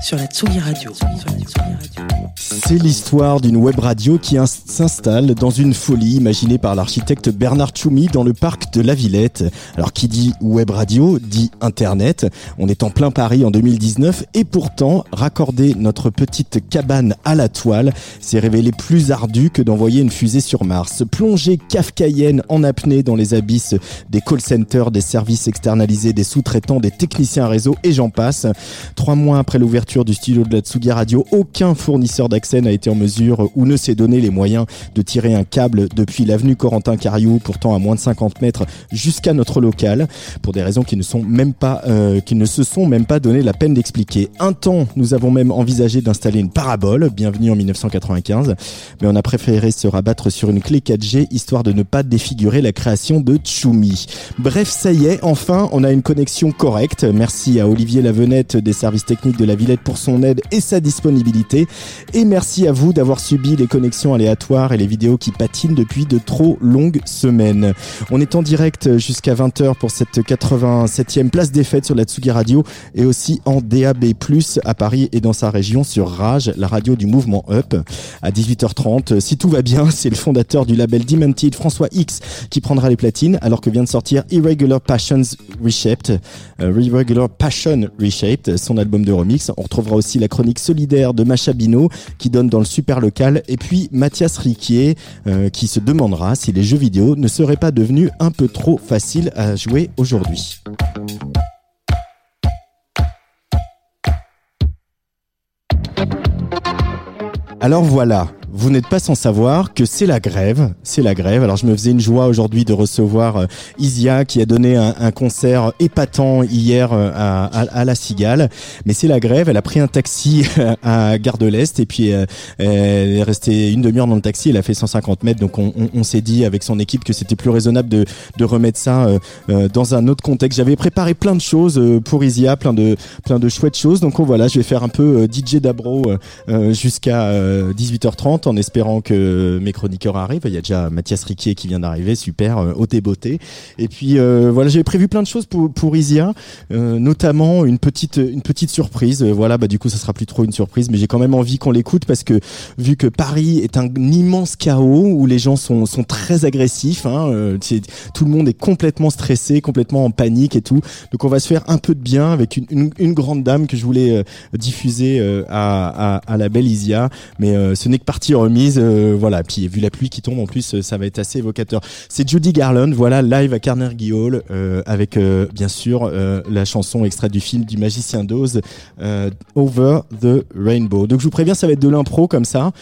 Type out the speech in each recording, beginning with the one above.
sur la Radio. C'est l'histoire d'une web radio qui s'installe dans une folie imaginée par l'architecte Bernard Tchoumi dans le parc de la Villette. Alors qui dit web radio dit internet. On est en plein Paris en 2019 et pourtant raccorder notre petite cabane à la toile s'est révélé plus ardu que d'envoyer une fusée sur Mars. Plonger kafkaïenne en apnée dans les abysses des call centers, des services externalisés, des sous-traitants, des techniciens réseau et j'en passe. Trois mois après l'ouverture du studio de la Tsugi Radio, aucun fournisseur d'accès n'a été en mesure ou ne s'est donné les moyens de tirer un câble depuis l'avenue Corentin Cariou, pourtant à moins de 50 mètres, jusqu'à notre local, pour des raisons qui ne sont même pas, euh, qui ne se sont même pas donné la peine d'expliquer. Un temps, nous avons même envisagé d'installer une parabole, bienvenue en 1995, mais on a préféré se rabattre sur une clé 4G histoire de ne pas défigurer la création de Tchoumi. Bref, ça y est, enfin, on a une connexion correcte. Merci à Olivier Lavenette des services techniques de la Villette pour son aide et sa disponibilité. Et merci à vous d'avoir subi les connexions aléatoires et les vidéos qui patinent depuis de trop longues semaines. On est en direct jusqu'à 20h pour cette 87e place des fêtes sur la Tsugi Radio et aussi en DAB+, à Paris et dans sa région sur Rage, la radio du mouvement Up. À 18h30, si tout va bien, c'est le fondateur du label Demented, François X, qui prendra les platines alors que vient de sortir Irregular Passions Reshaped, euh, Irregular Passion Reshaped, son album de remix. On retrouvera aussi la chronique solidaire de Macha Bino qui donne dans le super local et puis Mathias Riquier euh, qui se demandera si les jeux vidéo ne seraient pas devenus un peu trop faciles à jouer aujourd'hui. Alors voilà, vous n'êtes pas sans savoir que c'est la grève. C'est la grève. Alors je me faisais une joie aujourd'hui de recevoir euh, Isia qui a donné un, concert épatant hier euh, à, la Cigale. Mais c'est la grève. Elle a pris un taxi à Gare de l'Est et puis euh, elle est restée une demi-heure dans le taxi. Elle a fait 150 mètres. Donc on, s'est dit avec son équipe que c'était plus raisonnable de, de remettre ça dans un autre contexte. J'avais préparé plein de choses pour Isia, plein de plein de chouettes choses. Donc voilà, je vais faire un peu DJ Dabro jusqu'à 18h30 en espérant que mes chroniqueurs arrivent. Il y a déjà Mathias Riquier qui vient d'arriver, super, euh, haute et beauté. Et puis euh, voilà, j'avais prévu plein de choses pour, pour Isia, euh, notamment une petite une petite surprise. voilà, bah du coup ça sera plus trop une surprise, mais j'ai quand même envie qu'on l'écoute parce que vu que Paris est un immense chaos où les gens sont sont très agressifs, hein, tout le monde est complètement stressé, complètement en panique et tout. Donc on va se faire un peu de bien avec une, grande dame que je voulais diffuser à, à, à la belle Isia, mais ce n'est que partie remise. Euh, voilà, puis vu la pluie qui tombe en plus, euh, ça va être assez évocateur. C'est Judy Garland, voilà, live à Carnegie Hall, euh, avec bien sûr la chanson extraite du film du Magicien d'Oz, Over the Rainbow. Donc je vous préviens, ça va être de l'impro comme ça,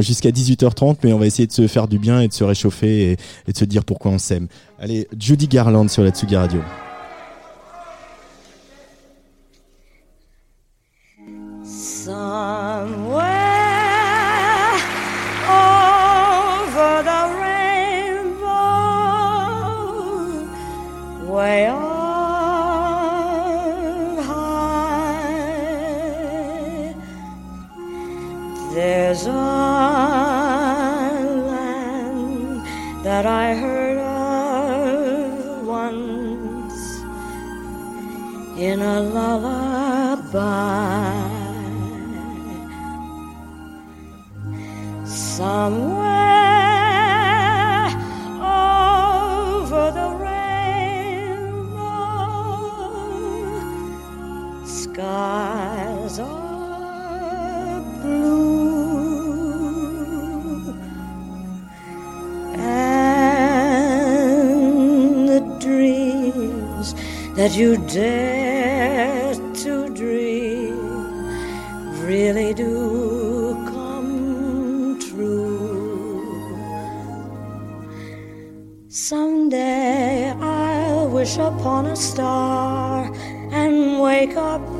jusqu'à 18h30, mais on va essayer de se faire du bien et de se réchauffer et, de se dire pourquoi on s'aime. Allez, Judy Garland sur la Tsugi Radio. Way on high. There's a land that I heard of once in a lullaby. Somewhere skies are blue and the dreams that you dare to dream really do come true. Someday I'll wish upon a star and wake up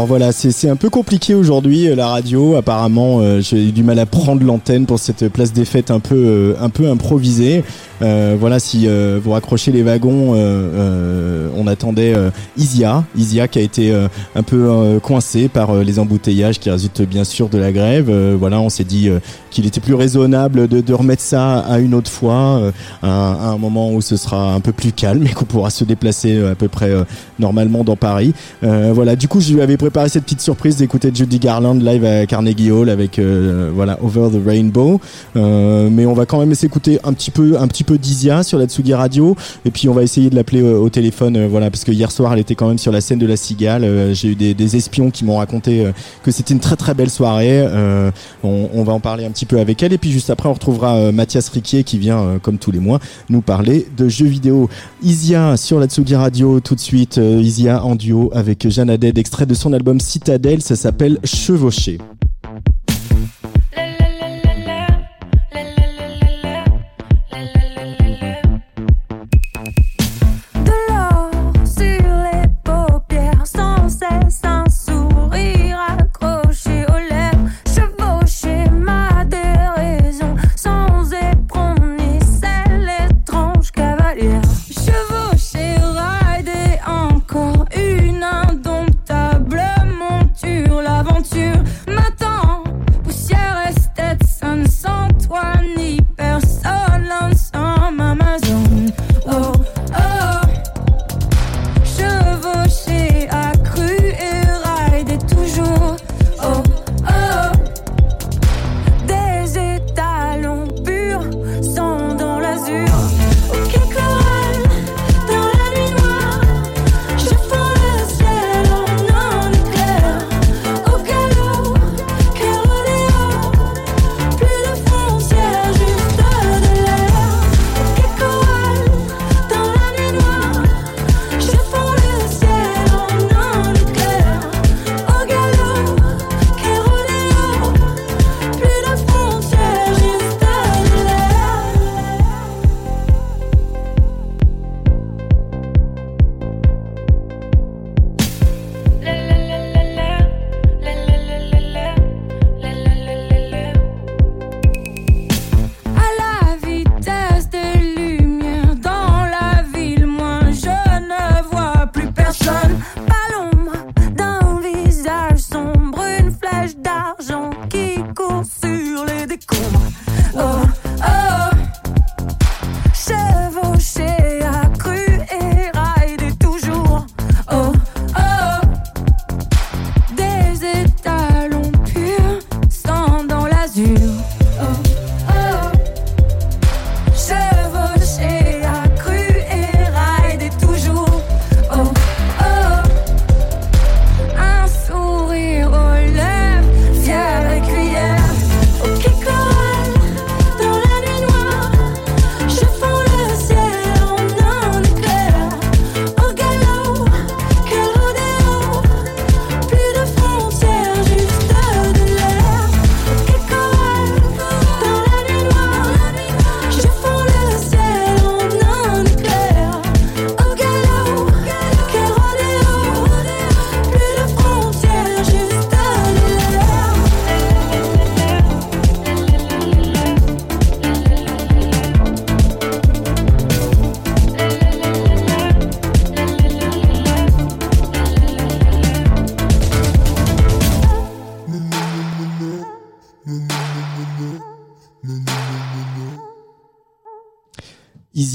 Alors voilà, c'est un peu compliqué aujourd'hui euh, la radio. Apparemment, euh, j'ai eu du mal à prendre l'antenne pour cette place des fêtes un peu euh, improvisée. Voilà, si vous raccrochez les wagons, on attendait Isia, Isia qui a été un peu euh, coincé par les embouteillages qui résultent bien sûr de la grève. Voilà, on s'est dit qu'il était plus raisonnable de, de remettre ça à une autre fois, euh, à, à un moment où ce sera un peu plus calme et qu'on pourra se déplacer euh, à peu près euh, normalement dans Paris. Euh, voilà, du coup, je lui avais préparé cette petite surprise d'écouter Judy Garland live à Carnegie Hall avec euh, voilà Over the Rainbow. Euh, mais on va quand même s'écouter un petit peu un petit peu d'Isia sur la Tsugi Radio et puis on va essayer de l'appeler au téléphone voilà parce que hier soir elle était quand même sur la scène de la Cigale. J'ai eu des, des espions qui m'ont raconté que c'était une très très belle soirée. On, on va en parler un petit peu avec elle et puis juste après on retrouvera euh, Mathias Riquier qui vient euh, comme tous les mois nous parler de jeux vidéo. Isia sur la Tsugi Radio tout de suite. euh, Isia en duo avec Jeanne Haddad, extrait de son album Citadelle, ça s'appelle Chevauché.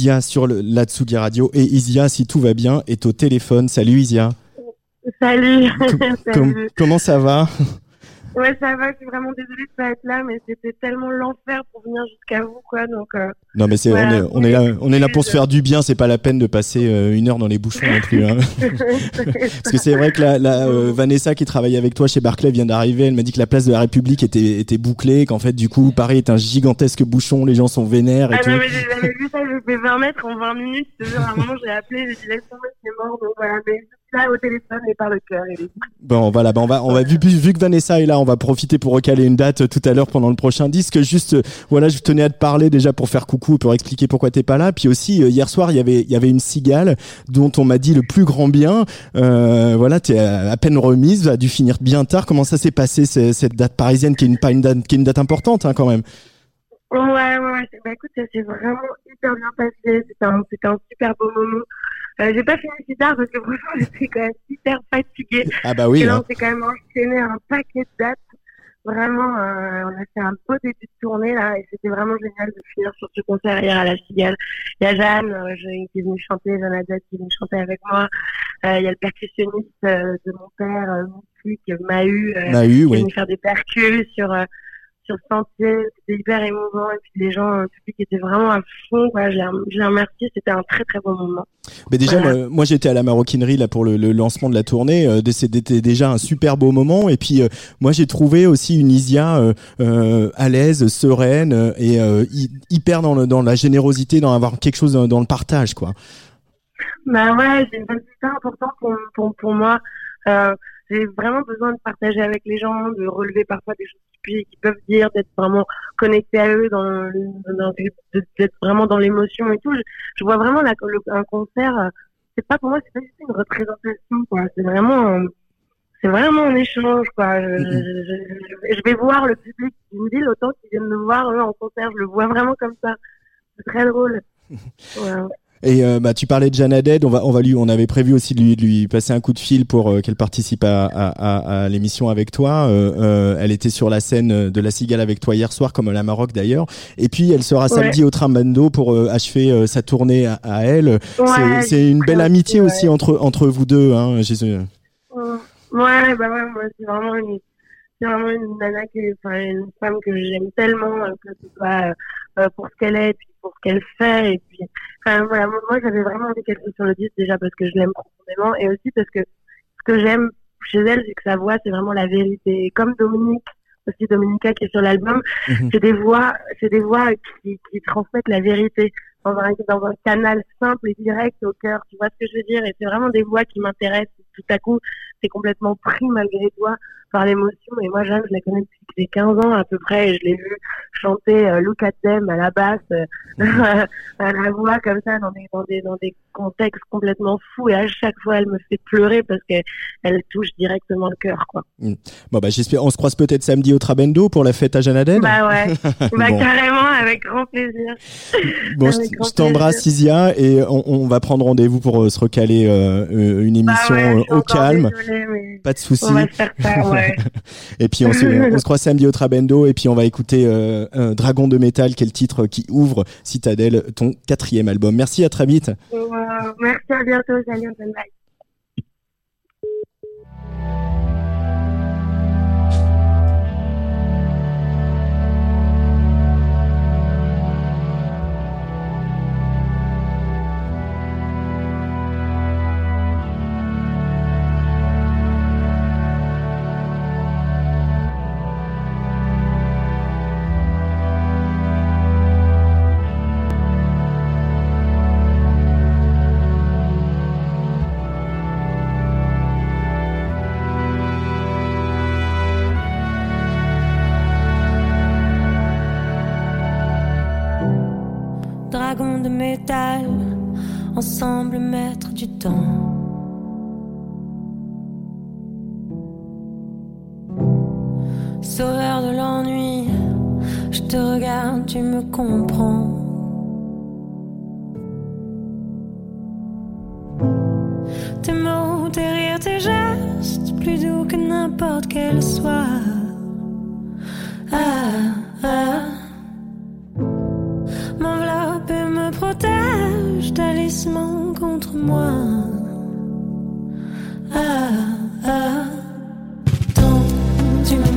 Isia sur le, la Tsugi Radio et Isia, si tout va bien, est au téléphone. Salut Isia. Salut. Com- Salut. comment ça va? Ouais, ça va. Je suis vraiment désolée de pas être là, mais c'était tellement l'enfer pour venir jusqu'à vous, quoi. Donc, euh, Non mais c'est on est on est là on est là pour se faire du bien. C'est pas la peine de passer euh, une heure dans les bouchons non plus. Hein. Parce que c'est vrai que la, la, euh, Vanessa qui travaille avec toi chez Barclay vient d'arriver. Elle m'a dit que la place de la République était était bouclée, qu'en fait du coup Paris est un gigantesque bouchon. Les gens sont vénères et ah tout. non, mais j'avais vu ça, j'ai fait 20 mètres en 20 minutes. Je te jure, à un moment, j'ai appelé, j'ai dit laisse tomber, c'est mort. Donc voilà, mais je là au téléphone et par le cœur. Et Bon, voilà, on va, on va vu, vu que Vanessa est là, on va profiter pour recaler une date euh, tout à l'heure pendant le prochain disque. Juste, euh, voilà, je tenais à te parler déjà pour faire coucou, pour expliquer pourquoi t'es pas là. Puis aussi, euh, hier soir, il y avait, il y avait une cigale dont on m'a dit le plus grand bien. Euh, voilà, t'es à à peine remise, a dû finir bien tard. Comment ça s'est passé ce- cette date parisienne qui est une, pas une date, qui est une date importante hein, quand même? Ouais, ouais, ouais. Bah écoute, ça s'est vraiment hyper bien passé. C'était un, c'était un super beau moment. Euh, j'ai pas fini si tard parce que franchement, j'étais quand même hyper fatiguée. Ah bah oui. Et là, hein. on s'est quand même enchaîné un paquet de dates. Vraiment, euh, on a fait un beau début de tournée là et c'était vraiment génial de finir sur ce concert hier à la Cigale. Il y a Jeanne euh, qui est venue chanter, Jeanne Haddad qui est venue chanter avec moi. Euh, il y a le percussionniste euh, de mon père, euh, Moussi, qui m'a eu, On a eu, qui est oui. venu faire des percus sur euh, sur le sentier. C'était hyper émouvant et puis les gens, euh, le public était vraiment à fond. Quoi. Je les remercie, c'était un très très bon moment. Mais déjà, Voilà. moi, moi, j'étais à la maroquinerie là pour le, le lancement de la tournée. Euh, C'était déjà un super beau moment. Et puis euh, moi, j'ai trouvé aussi une Isia euh, à l'aise, sereine et hy- hyper dans, le, dans la générosité, dans avoir quelque chose dans, dans le partage, quoi. Bah ouais, c'est important pour, pour, pour moi. Euh, j'ai vraiment besoin de partager avec les gens, de relever parfois des choses qui, pu- qui peuvent dire, d'être vraiment connecté à eux, dans, dans- d'être vraiment dans l'émotion et tout. Je, je vois vraiment la, le- un concert, c'est pas pour moi, c'est pas juste une représentation, quoi. C'est vraiment, c'est vraiment un échange, quoi. Je, je, je- je- je vais voir le public d'une ville autant qu'ils viennent me voir eux en concert. Je le vois vraiment comme ça. C'est très drôle. Ouais. Et euh, bah, tu parlais de Haddad, on va, on va lui, on avait prévu aussi de lui, de lui passer un coup de fil pour euh, qu'elle participe à, à, à, à l'émission avec toi. Euh, elle était sur la scène de la Cigale avec toi hier soir, comme à la Maroc d'ailleurs. Et puis elle sera samedi au Trambando pour achever sa tournée à, elle. C'est- Ouais, c'est une belle amitié ouais. aussi entre entre vous deux. Hein, Jésus. Ouais, bah ouais, moi, c'est vraiment une, c'est vraiment une nana enfin, une femme que j'aime tellement, que ce soit, pour ce qu'elle est, et puis pour ce qu'elle fait, et puis, enfin, voilà, moi, j'avais vraiment envie qu'elle soit sur le disque, déjà parce que je l'aime profondément, et aussi parce que ce que j'aime chez elle, c'est que sa voix, c'est vraiment la vérité. Comme Dominique, aussi Dominica qui est sur l'album, Mhm. c'est des voix, c'est des voix qui, qui transmettent la vérité dans un, dans un canal simple et direct au cœur. Tu vois ce que je veux dire? Et c'est vraiment des voix qui m'intéressent. Tout à coup, c'est complètement pris malgré toi par l'émotion. Et moi, Jeanne, je la connais depuis que j'ai 15 ans à peu près et je l'ai vue chanter euh, Look at Them à la basse, euh, à la voix comme ça dans des, dans des, dans des contextes complètement fous. Et à chaque fois, elle me fait pleurer parce qu'elle elle touche directement le cœur, quoi. Bon bah j'espère, on se croise peut-être samedi au Trabendo pour la fête à Jeanne Haddad. Bah ouais. bah Bon. carrément, avec grand plaisir. Bon, je, Avec grand je t'embrasse Isia et on, on va prendre rendez-vous pour euh, se recaler euh, une Bah émission ouais, au calme. désolée, mais Pas de soucis. On va faire ça, ouais. Et puis on se, on se croise samedi au Trabendo et puis on va écouter euh, Dragon de métal, qui est le titre qui ouvre Citadel, ton quatrième album. Merci, à très vite. Merci, à bientôt. Salut. Bye. Ensemble maître du temps. Sauveur de l'ennui, je te regarde, tu me comprends. Tes mots, tes rires, tes gestes, plus doux que n'importe quel soir. Ah, ah. Protège, talisman contre moi. Ah, ah. Tant, tu me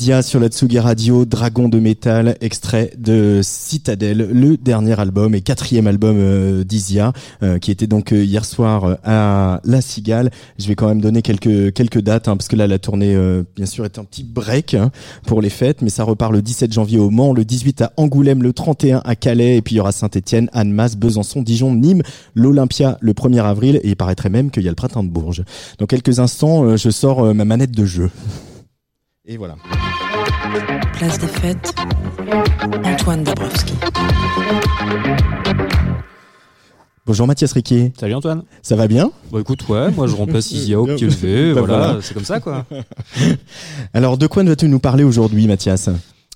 Isia sur la Tsugi Radio, Dragon de métal, extrait de Citadel, le dernier album et quatrième album euh, d'Isia, euh, qui était donc euh, hier soir euh, à La Cigale. Je vais quand même donner quelques quelques dates, hein, parce que là la tournée, euh, bien sûr, est un petit break hein, pour les fêtes, mais ça repart le 17 janvier au Mans, le 18 à Angoulême, le 31 à Calais, et puis il y aura Saint-Étienne, Annemasse, Besançon, Dijon, Nîmes, l'Olympia le 1er avril, et il paraîtrait même qu'il y a le printemps de Bourges. Dans quelques instants, je sors ma manette de jeu. Et voilà. Place des fêtes, Antoine Dabrowski. Bonjour Mathias Riquier, Salut Antoine. ça va bien? Bon écoute, ouais, moi je remplace Isia au pied levé, Bah, voilà, voilà. c'est comme ça quoi. Alors de quoi vas-tu nous parler aujourd'hui Mathias?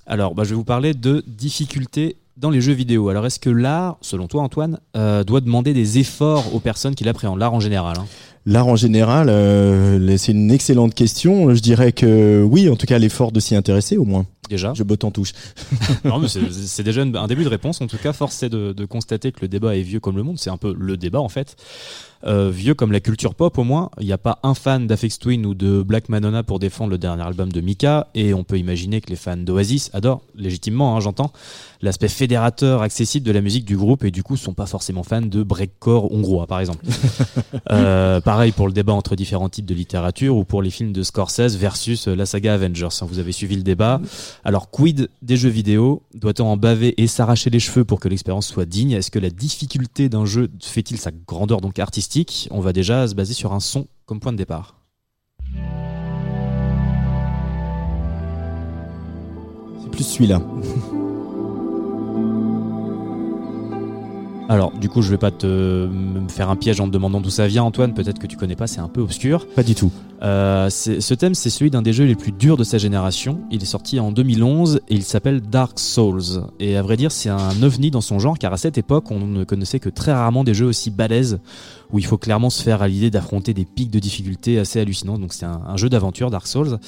Alors, bah, je vais vous parler de difficultés dans les jeux vidéo. Alors, est-ce que l'art, selon toi Antoine, euh, doit demander des efforts aux personnes qui l'appréhendent L'art en général. hein? L'art en général, euh, c'est une excellente question. Je dirais que oui, en tout cas l'effort de s'y intéresser au moins. Déjà. Je botte en touche. Non, mais c'est- déjà un début de réponse. En tout cas, force est de, de constater que le débat est vieux comme le monde. C'est un peu le débat en fait. Euh, vieux comme la culture pop au moins. Il n'y a pas un fan d'Afex Twin ou de Black Madonna pour défendre le dernier album de Mika. Et on peut imaginer que les fans d'Oasis adorent, légitimement, hein, j'entends, l'aspect fédérateur, accessible de la musique du groupe et du coup sont pas forcément fans de breakcore hongrois par exemple. Euh, pareil pour le débat entre différents types de littérature ou pour les films de Scorsese versus euh, la saga Avengers. hein. Vous avez suivi le débat. Alors, quid des jeux vidéo? Doit-on en baver et s'arracher les cheveux pour que l'expérience soit digne? Est-ce que la difficulté d'un jeu fait-il sa grandeur donc artistique? On va déjà se baser sur un son comme point de départ. C'est plus celui-là. Alors, du coup, je vais pas te me faire un piège en te demandant d'où ça vient, Antoine. Peut-être que tu connais pas, c'est un peu obscur. Pas du tout. Euh, ce thème, c'est celui d'un des jeux les plus durs de sa génération. Il est sorti en 2011 et il s'appelle Dark Souls. Et à vrai dire, c'est un ovni dans son genre, car à cette époque, on ne connaissait que très rarement des jeux aussi balèzes, où il faut clairement se faire à l'idée d'affronter des pics de difficulté assez hallucinants. Donc c'est un, un jeu d'aventure, Dark Souls.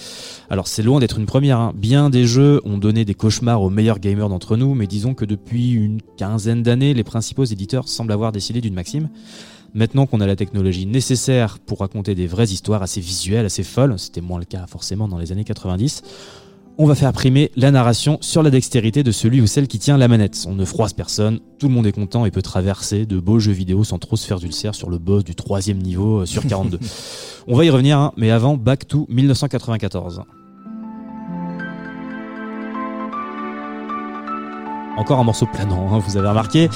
Alors c'est loin d'être une première. hein. Bien des jeux ont donné des cauchemars aux meilleurs gamers d'entre nous, mais disons que depuis une quinzaine d'années, les principaux éditeurs semblent avoir décidé d'une maxime. Maintenant qu'on a la technologie nécessaire pour raconter des vraies histoires assez visuelles, assez folles, c'était moins le cas forcément dans les années 90, on va faire primer la narration sur la dextérité de celui ou celle qui tient la manette. On ne froisse personne, tout le monde est content et peut traverser de beaux jeux vidéo sans trop se faire d'ulcère sur le boss du troisième niveau euh, sur 42. on va y revenir, hein, mais avant, back to 1994. Encore un morceau planant, hein, vous avez remarqué.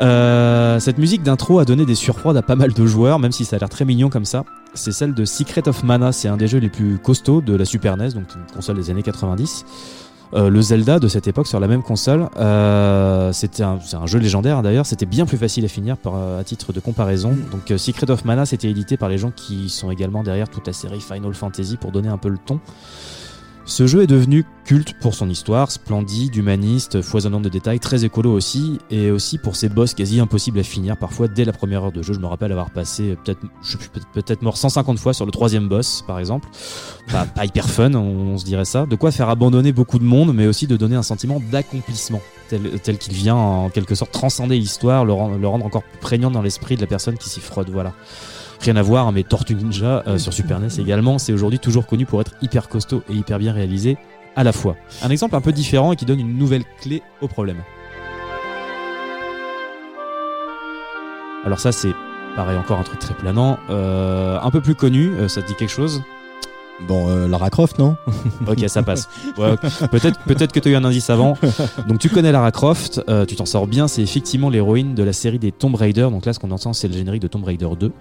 Euh, cette musique d'intro a donné des surfroides à pas mal de joueurs, même si ça a l'air très mignon comme ça. C'est celle de Secret of Mana, c'est un des jeux les plus costauds de la Super NES, donc une console des années 90. Euh, le Zelda de cette époque sur la même console, euh, c'était un, c'est un jeu légendaire hein, d'ailleurs, c'était bien plus facile à finir par, euh, à titre de comparaison. Donc euh, Secret of Mana c'était édité par les gens qui sont également derrière toute la série Final Fantasy pour donner un peu le ton. Ce jeu est devenu culte pour son histoire, splendide, humaniste, foisonnante de détails, très écolo aussi, et aussi pour ses boss quasi impossibles à finir, parfois dès la première heure de jeu. Je me rappelle avoir passé peut-être, je peut- mort 150 fois sur le troisième boss, par exemple. Pas, pas hyper fun, on, se dirait ça. De quoi faire abandonner beaucoup de monde, mais aussi de donner un sentiment d'accomplissement, tel, qu'il vient en quelque sorte transcender l'histoire, le rendre encore plus prégnant dans l'esprit de la personne qui s'y frotte. Voilà. Rien à voir, hein, mais Tortue Ninja euh, sur Super NES également, c'est aujourd'hui toujours connu pour être hyper costaud et hyper bien réalisé à la fois. Un exemple un peu différent et qui donne une nouvelle clé au problème. Alors ça c'est pareil encore un truc très planant, Euh, un peu plus connu, euh, ça te dit quelque chose? Bon, euh, Lara Croft, non? Ok, ça passe. Ouais, peut-être peut-être que tu as eu un indice avant. Donc tu connais Lara Croft, euh, tu t'en sors bien, c'est effectivement l'héroïne de la série des Tomb Raider. Donc là ce qu'on entend c'est le générique de Tomb Raider 2.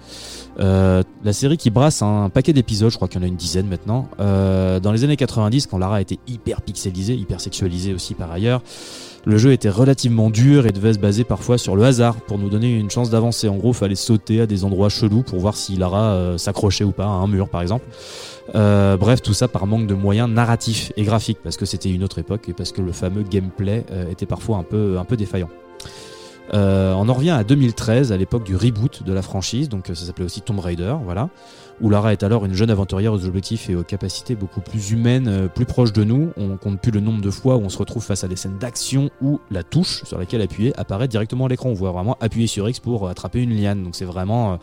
Euh, la série qui brasse un paquet d'épisodes, je crois qu'il y en a une dizaine maintenant. Euh, dans les années 90 quand Lara était hyper pixelisée, hyper sexualisée aussi par ailleurs. Le jeu était relativement dur et devait se baser parfois sur le hasard pour nous donner une chance d'avancer. En gros, fallait sauter à des endroits chelous pour voir si Lara euh, s'accrochait ou pas à un mur, par exemple. Bref, tout ça par manque de moyens narratifs et graphiques, parce que c'était une autre époque et parce que le fameux gameplay était parfois un peu défaillant. Euh, on en revient à 2013, à l'époque du reboot de la franchise, donc euh, ça s'appelait aussi Tomb Raider, voilà, où Lara est alors une jeune aventurière aux objectifs et aux capacités beaucoup plus humaines, euh, plus proches de nous. On compte plus le nombre de fois où on se retrouve face à des scènes d'action où la touche sur laquelle appuyer apparaît directement à l'écran. On voit vraiment appuyer sur X pour attraper une liane, donc c'est vraiment...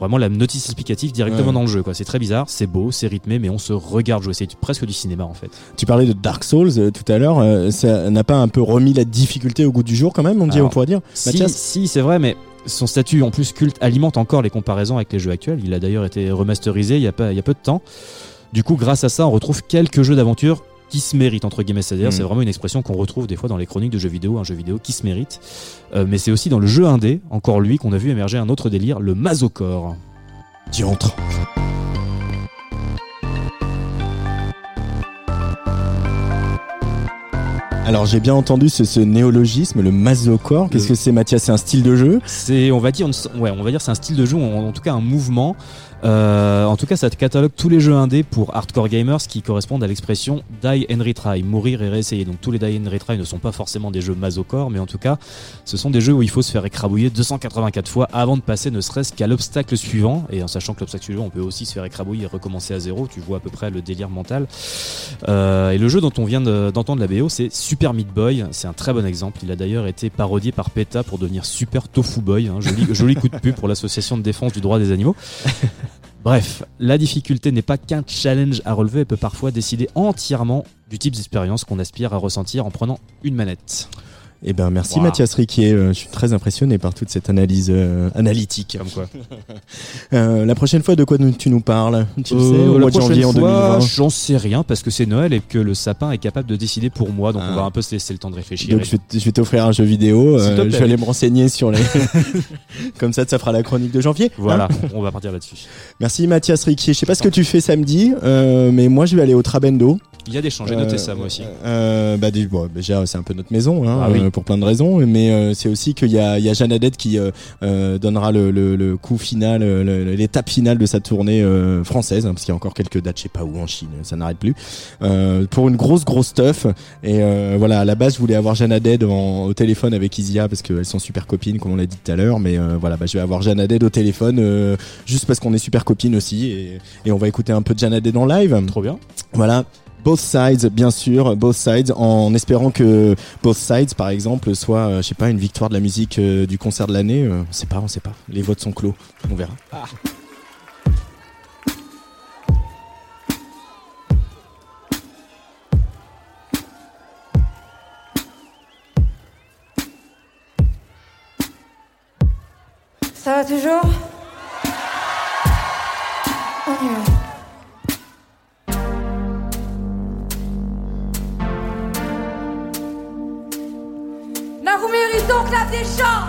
Vraiment la notice explicative directement Ouais. dans le jeu quoi. C'est très bizarre, c'est beau, c'est rythmé mais on se regarde jouer, c'est presque du cinéma en fait. Tu parlais de Dark Souls euh, tout à l'heure. euh, ça n'a pas un peu remis la difficulté au goût du jour quand même, on, dit, on pourrait dire Si, Mathias si c'est vrai, mais son statut en plus culte alimente encore les comparaisons avec les jeux actuels. Il a d'ailleurs été remasterisé il y a, pas, il y a peu de temps. Du coup, grâce à ça, on retrouve quelques jeux d'aventure qui se méritent entre guillemets. C'est-à-dire, Mm. c'est vraiment une expression qu'on retrouve des fois dans les chroniques de jeux vidéo, un jeu vidéo qui se mérite. Euh, mais c'est aussi dans le jeu indé, encore lui, qu'on a vu émerger un autre délire, le masocore. Diantre. Alors j'ai bien entendu ce, ce néologisme, le masocore. Qu'est-ce que c'est Mathias? C'est un style de jeu? C'est, on va dire, une- ouais, on va dire, c'est un style de jeu, en, en tout cas un mouvement. Euh, en tout cas, ça catalogue tous les jeux indés pour hardcore gamers qui correspondent à l'expression die and retry, mourir et réessayer. Donc tous les die and retry ne sont pas forcément des jeux masocore, mais en tout cas, ce sont des jeux où il faut se faire écrabouiller 284 fois avant de passer ne serait-ce qu'à l'obstacle suivant. Et en sachant que l'obstacle suivant, on peut aussi se faire écrabouiller et recommencer à zéro. Tu vois à peu près le délire mental. Euh, et le jeu dont on vient de- d'entendre la BO, c'est Super Meat Boy. C'est un très bon exemple. Il a d'ailleurs été parodié par PETA pour devenir Super Tofu Boy. hein. Joli, joli coup de pub pour l'association de défense du droit des animaux. Bref, la difficulté n'est pas qu'un challenge à relever, elle peut parfois décider entièrement du type d'expérience qu'on aspire à ressentir en prenant une manette. Eh ben merci Voilà. Mathias Riquier. Euh, je suis très impressionné par toute cette analyse euh, analytique. Comme quoi. Euh, la prochaine fois, de quoi tu nous parles? Tu le sais, au la mois de janvier en prochaine fois, 2020. J'en sais rien parce que c'est Noël et que le sapin est capable de décider pour moi, donc Ah. on va un peu se laisser le temps de réfléchir. Donc je vais, t'offrir un jeu vidéo. Je vais aller me renseigner sur les. Comme ça, ça fera la chronique de janvier. Voilà, Hein on va partir là-dessus. Merci Mathias Riquier. Je sais pas ce que tu fais samedi, mais moi je vais aller au Trabendo. Il y a des chances, j'ai noté ça moi aussi. Bah, déjà, c'est un peu notre maison, hein, Ah oui. Euh, pour plein de raisons, mais euh, c'est aussi qu'il y a, il y a Jeanne Haddad qui euh, donnera le, le, le coup final, l'étape finale de sa tournée française, hein, parce qu'il y a encore quelques dates, je sais pas où en Chine, ça n'arrête plus, pour une grosse grosse stuff. Et voilà, à la base, je voulais avoir Jeanne Haddad en- au téléphone avec Isia parce qu'elles sont super copines, comme on l'a dit tout à l'heure. Mais voilà, bah, je vais avoir Jeanne Haddad au téléphone juste parce qu'on est super copines aussi, et, et on va écouter un peu de Jeanne Haddad en live. Trop bien. Voilà. Both Sides, bien sûr, Both Sides, en espérant que Both Sides, par exemple, soit, euh, je sais pas, une victoire de la musique euh, du concert de l'année. Euh, on sait pas, on sait pas. Les votes sont clos, on verra. Ça va toujours? Donc la des chants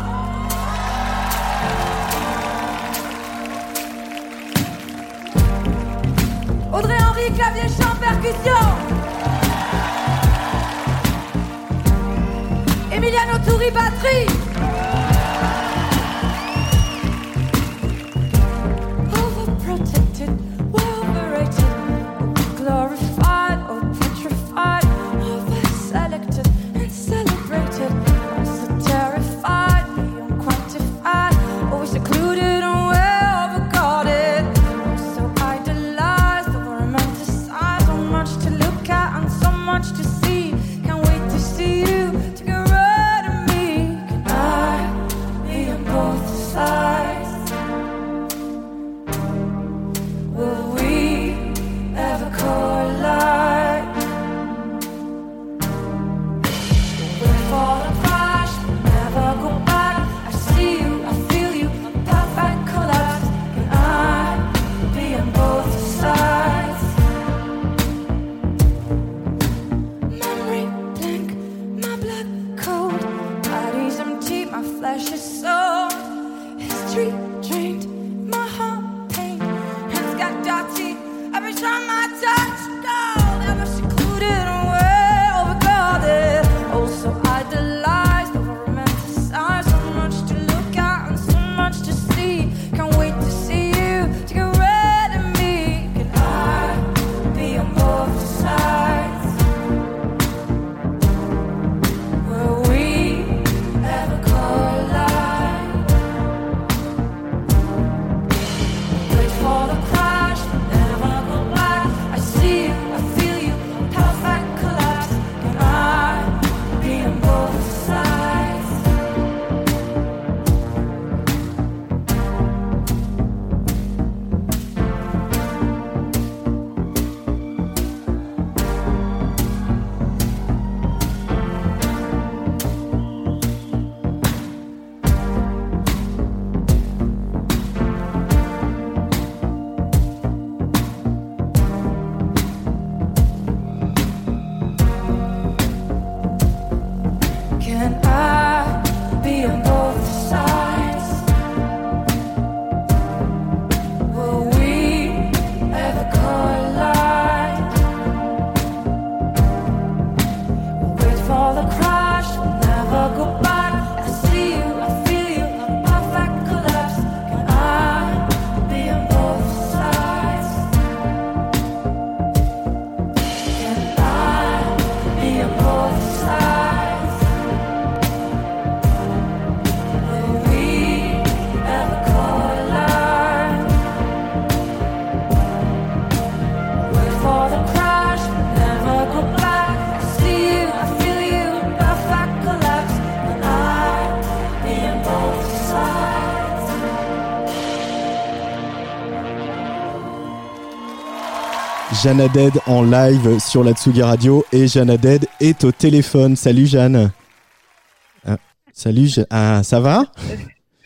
Audrey Henry, clavier, chant, percussion. Emiliano Touri, batterie Jeanne Haddad en live sur la Tsugi Radio et Jeanne Haddad est au téléphone. Salut Jeanne. Ah, salut, Je- ah, ça va?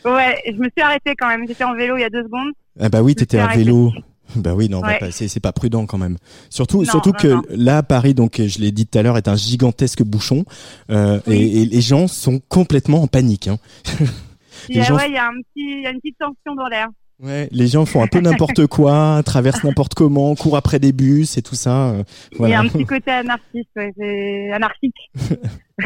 Ouais, je me suis arrêtée quand même. J'étais en vélo il y a deux secondes. Ah bah oui, t'étais arrêtée. vélo. Bah oui, non, Ouais. pas- c'est pas prudent quand même. Surtout, Non, surtout non, que non. là, Paris, donc je l'ai dit tout à l'heure, est un gigantesque bouchon euh, Oui. et, et les gens sont complètement en panique. Hein. Il y Les a, gens- ouais, il y a un petit, il y a une petite tension dans l'air. Ouais, les gens font un peu n'importe quoi, traversent n'importe comment, courent après des bus et tout ça. euh, Il y a un petit côté anarchiste, ouais, c'est anarchique.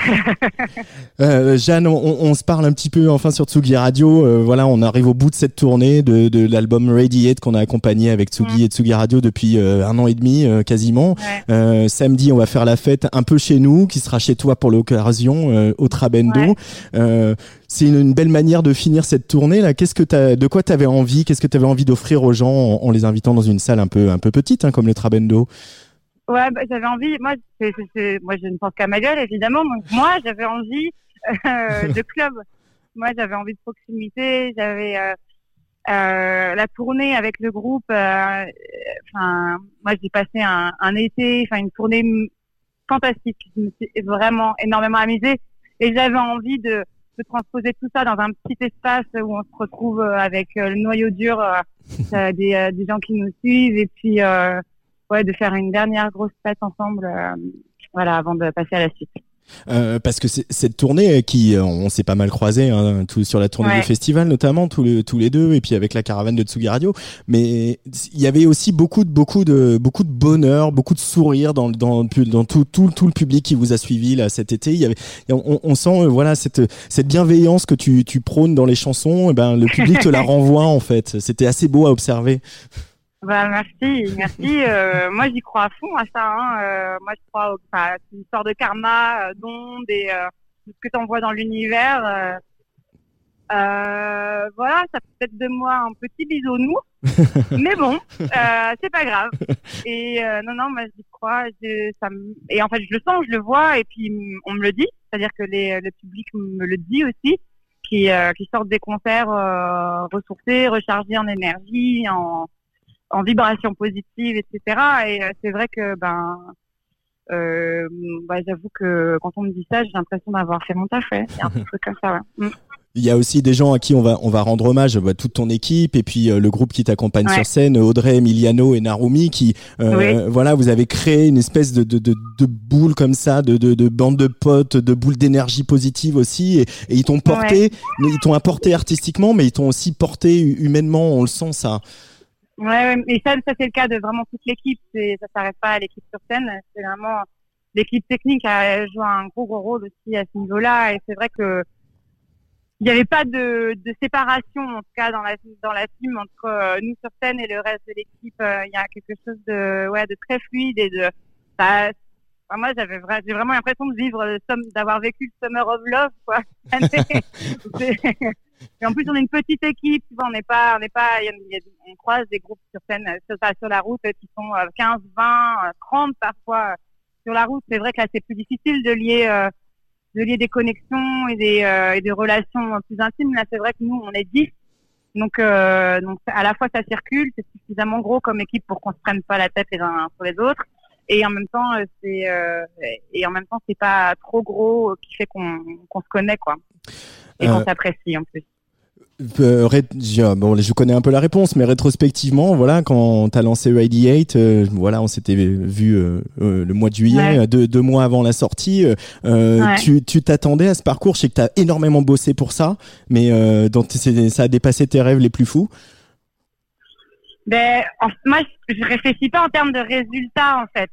Euh, Jeanne, on, on se parle un petit peu enfin sur Tsugi Radio. Euh, voilà, on arrive au bout de cette tournée de, de l'album Radiate qu'on a accompagné avec Tsugi et Tsugi Radio depuis euh, un an et demi euh, quasiment. Ouais. Euh, samedi, on va faire la fête un peu chez nous, qui sera chez toi pour l'occasion, euh, au Trabendo. Ouais. Euh, c'est une, une belle manière de finir cette tournée là. Qu'est-ce que t'as, de quoi t'avais envie? Qu'est-ce que t'avais envie d'offrir aux gens en, en les invitant dans une salle un peu un peu petite hein, comme le Trabendo? Ouais, bah, j'avais envie. Moi, c'est, c'est- c'est- moi, je ne pense qu'à ma gueule, évidemment. Donc, moi, j'avais envie euh, de club. Moi, j'avais envie de proximité. J'avais euh, euh, la tournée avec le groupe. euh, Enfin, moi, j'ai passé un, un été, enfin, une tournée fantastique. Je me suis vraiment énormément amusée. Et j'avais envie de, de transposer tout ça dans un petit espace où on se retrouve euh, avec euh, le noyau dur, des, des gens qui nous suivent, et puis ouais, de faire une dernière grosse fête ensemble, euh, voilà, avant de passer à la suite. Euh, parce que cette tournée qui, euh, on s'est pas mal croisé, hein, tout sur la tournée Ouais. du festival notamment, tous les, tous les deux, et puis avec la caravane de Tsugi Radio. Mais il y avait aussi beaucoup de, beaucoup de, beaucoup de bonheur, beaucoup de sourire dans, dans, dans tout, tout, tout le public qui vous a suivi là cet été. Il y avait, on, on sent, euh, voilà, cette, cette bienveillance que tu, tu prônes dans les chansons. Et ben, le public te la renvoie en fait. C'était assez beau à observer. Bah, merci, merci. Euh, moi, j'y crois à fond à ça. Hein. Euh, moi, je crois c'est une histoire de karma, euh, d'ondes et euh, tout ce que tu envoies dans l'univers. Euh, euh, voilà, ça peut être de moi un petit bisounours, mais bon, euh, c'est pas grave. Et euh, non, non, moi, j'y crois. je- ça me- et en fait, je le sens, je le vois, et puis on me le dit. C'est-à-dire que les, le public me le dit aussi, qui, euh, qui sortent des concerts euh, ressourcés, rechargés en énergie, en en vibrations positives, etc. Et euh, c'est vrai que ben euh, bah, j'avoue que quand on me dit ça, j'ai l'impression d'avoir fait mon taf. ouais. Il y a un truc comme ça. Ouais. Mm. Il y a aussi des gens à qui on va on va rendre hommage, bah, toute ton équipe et puis euh, le groupe qui t'accompagne Ouais. sur scène, Audrey, Emiliano et Narumi, qui euh, voilà, vous avez créé une espèce de de, de, de boule comme ça, de, de de bande de potes, de boule d'énergie positive aussi, et, et ils t'ont porté, ils t'ont apporté artistiquement, mais ils t'ont aussi porté hu- humainement, on le sent ça. Ouais, ouais, et ça, ça c'est le cas de vraiment toute l'équipe. C'est, ça s'arrête pas à l'équipe sur scène. C'est vraiment l'équipe technique a joué un gros gros rôle aussi à ce niveau-là. Et c'est vrai que il n'y avait pas de, de séparation en tout cas dans la dans la team entre euh, nous sur scène et le reste de l'équipe. Euh, Il y a quelque chose de ouais de très fluide et de bah, enfin, moi j'avais vra- j'ai vraiment l'impression de vivre d'avoir vécu le Summer of Love quoi. Et en plus, on est une petite équipe, tu vois, on n'est pas, on n'est pas, on croise des groupes sur scène, euh, sur, sur la route, euh, qui sont euh, 15, 20, euh, 30 parfois euh, sur la route. C'est vrai que là, c'est plus difficile de lier, euh, de lier des connexions et des, euh, et des relations plus intimes. Là, c'est vrai que nous, on est 10. Donc, euh, donc, à la fois, ça circule, c'est suffisamment gros comme équipe pour qu'on se prenne pas la tête les uns sur les autres. Et en même temps, euh, c'est, euh, et en même temps, c'est pas trop gros, qui fait qu'on, qu'on se connaît, quoi. Et qu'on Euh, s'apprécie, en plus. Bon, je connais un peu la réponse, mais rétrospectivement, voilà, quand t'as lancé Radiate, euh, voilà, on s'était vu euh, euh, le mois de juillet, Ouais. deux, deux mois avant la sortie. Ouais. Tu tu t'attendais à ce parcours Je sais que t'as énormément bossé pour ça, mais dans ça a dépassé tes rêves les plus fous. Ben, en- moi, je, je réfléchis pas en termes de résultats, en fait.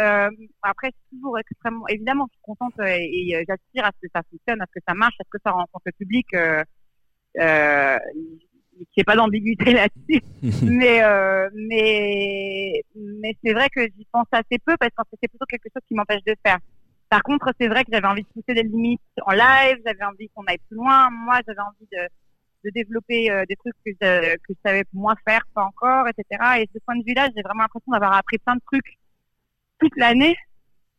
Euh, après, suis toujours extrêmement, évidemment, je suis contente euh, et, et, euh, j'aspire à ce que ça fonctionne, à ce que ça marche, à ce que ça rencontre le public. Euh, euh, ait pas d'ambiguïté là-dessus. mais, euh, mais, mais c'est vrai que j'y pense assez peu parce que c'est plutôt quelque chose qui m'empêche de faire. Par contre, c'est vrai que j'avais envie de pousser des limites en live, j'avais envie qu'on aille plus loin. Moi, j'avais envie de, de développer euh, des trucs que je, que je savais moins faire, pas encore, etc. Et de ce point de vue-là, j'ai vraiment l'impression d'avoir appris plein de trucs toute l'année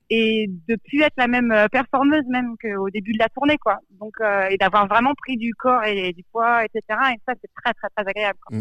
et de plus être la même euh, performeuse même qu'au début de la tournée, quoi. Donc, euh, et d'avoir vraiment pris du corps et du poids, etc. Et ça, c'est très, très, très agréable. Quoi.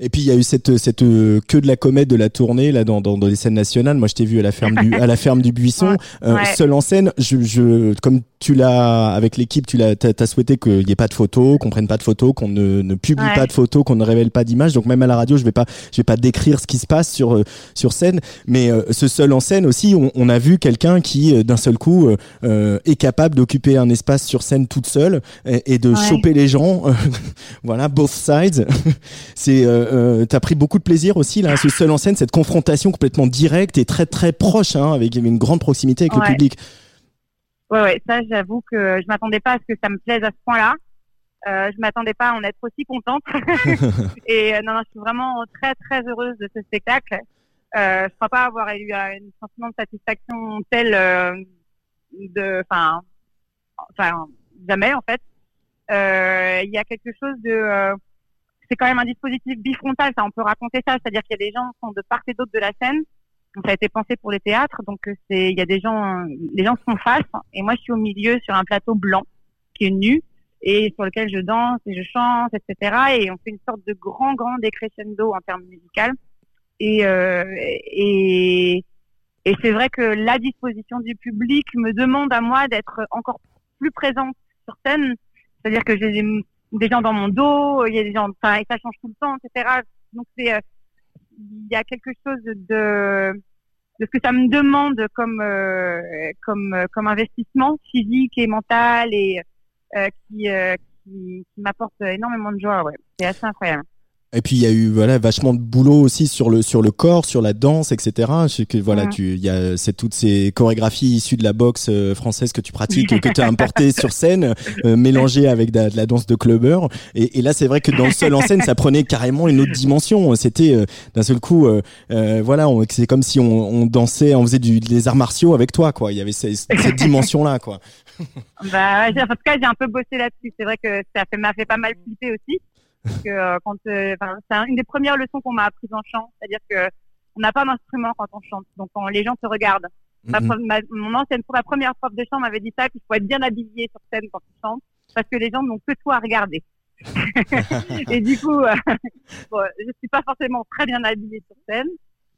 Et puis il y a eu cette cette euh, queue de la comète de la tournée là dans dans, dans les scènes nationales. Moi je t'ai vu à la ferme du à la ferme du Buisson, euh, Ouais. seul en scène. Je, je comme tu l'as avec l'équipe, tu l'as t'as, souhaité qu'il y ait pas de photos, qu'on prenne pas de photos, qu'on ne, ne publie Ouais. pas de photos, qu'on ne révèle pas d'images. Donc même à la radio, je vais pas je vais pas décrire ce qui se passe sur sur scène, mais ce seul en scène aussi, on, on a vu quel quelqu'un qui euh, d'un seul coup euh, euh, est capable d'occuper un espace sur scène toute seule et, et de Ouais. choper les gens. voilà, both sides. C'est, euh, t'as pris beaucoup de plaisir aussi là, ce seul en scène, cette confrontation complètement directe et très très proche, hein, avec une grande proximité avec le public. Ouais, ouais, ça, j'avoue que je m'attendais pas à ce que ça me plaise à ce point-là. Euh, je m'attendais pas à en être aussi contente. et euh, non, non, je suis vraiment très, très heureuse de ce spectacle. Euh, je crois pas avoir eu un sentiment de satisfaction tel euh, de, enfin, enfin, jamais en fait. Euh, Il y a quelque chose de, euh, c'est quand même un dispositif bifrontal, ça, on peut raconter ça, c'est-à-dire qu'il y a des gens qui sont de part et d'autre de la scène. Donc, ça a été pensé pour les théâtres, donc euh, c'est, il y a des gens, les gens sont face, et moi je suis au milieu sur un plateau blanc qui est nu et sur lequel je danse et je chante, etc. Et on fait une sorte de grand, grand décrescendo en termes musical. Et, euh, et, et c'est vrai que la disposition du public me demande à moi d'être encore plus présente sur scène. C'est-à-dire que j'ai des, gens dans mon dos, il y a des gens, enfin, et ça change tout le temps, etc. Donc c'est, euh, il y a quelque chose de, de ce que ça me demande comme, euh, comme, comme investissement physique et mental et euh, qui, euh, qui m'apporte énormément de joie. Ouais, c'est assez incroyable. Et puis il y a eu voilà vachement de boulot aussi sur le sur le corps, sur la danse, etc. Je sais que voilà tu il y a c'est toutes ces chorégraphies issues de la boxe euh, française que tu pratiques que tu as importées sur scène, euh, mélangées avec de, la- de la danse de clubbeur. Et, et là c'est vrai que dans le seul en scène ça prenait carrément une autre dimension. C'était euh, d'un seul coup euh, voilà c'est comme si on, on dansait, on faisait du, des arts martiaux avec toi quoi. Il y avait ces- cette dimension là quoi. Bah, en tout cas, j'ai un peu bossé là-dessus. C'est vrai que ça fait, m'a fait pas mal flipper aussi. Parce que euh, quand, euh, c'est un- une des premières leçons qu'on m'a apprises en chant. C'est-à-dire que on n'a pas d'instrument quand on chante. Donc, quand les gens te regardent. Ma Mhm. prof- ma- mon ancienne, ma première prof de chant m'avait dit ça, qu'il faut être bien habillé sur scène quand tu chantes. Parce que les gens n'ont que toi à regarder. et du coup, euh, bon, je suis pas forcément très bien habillée sur scène.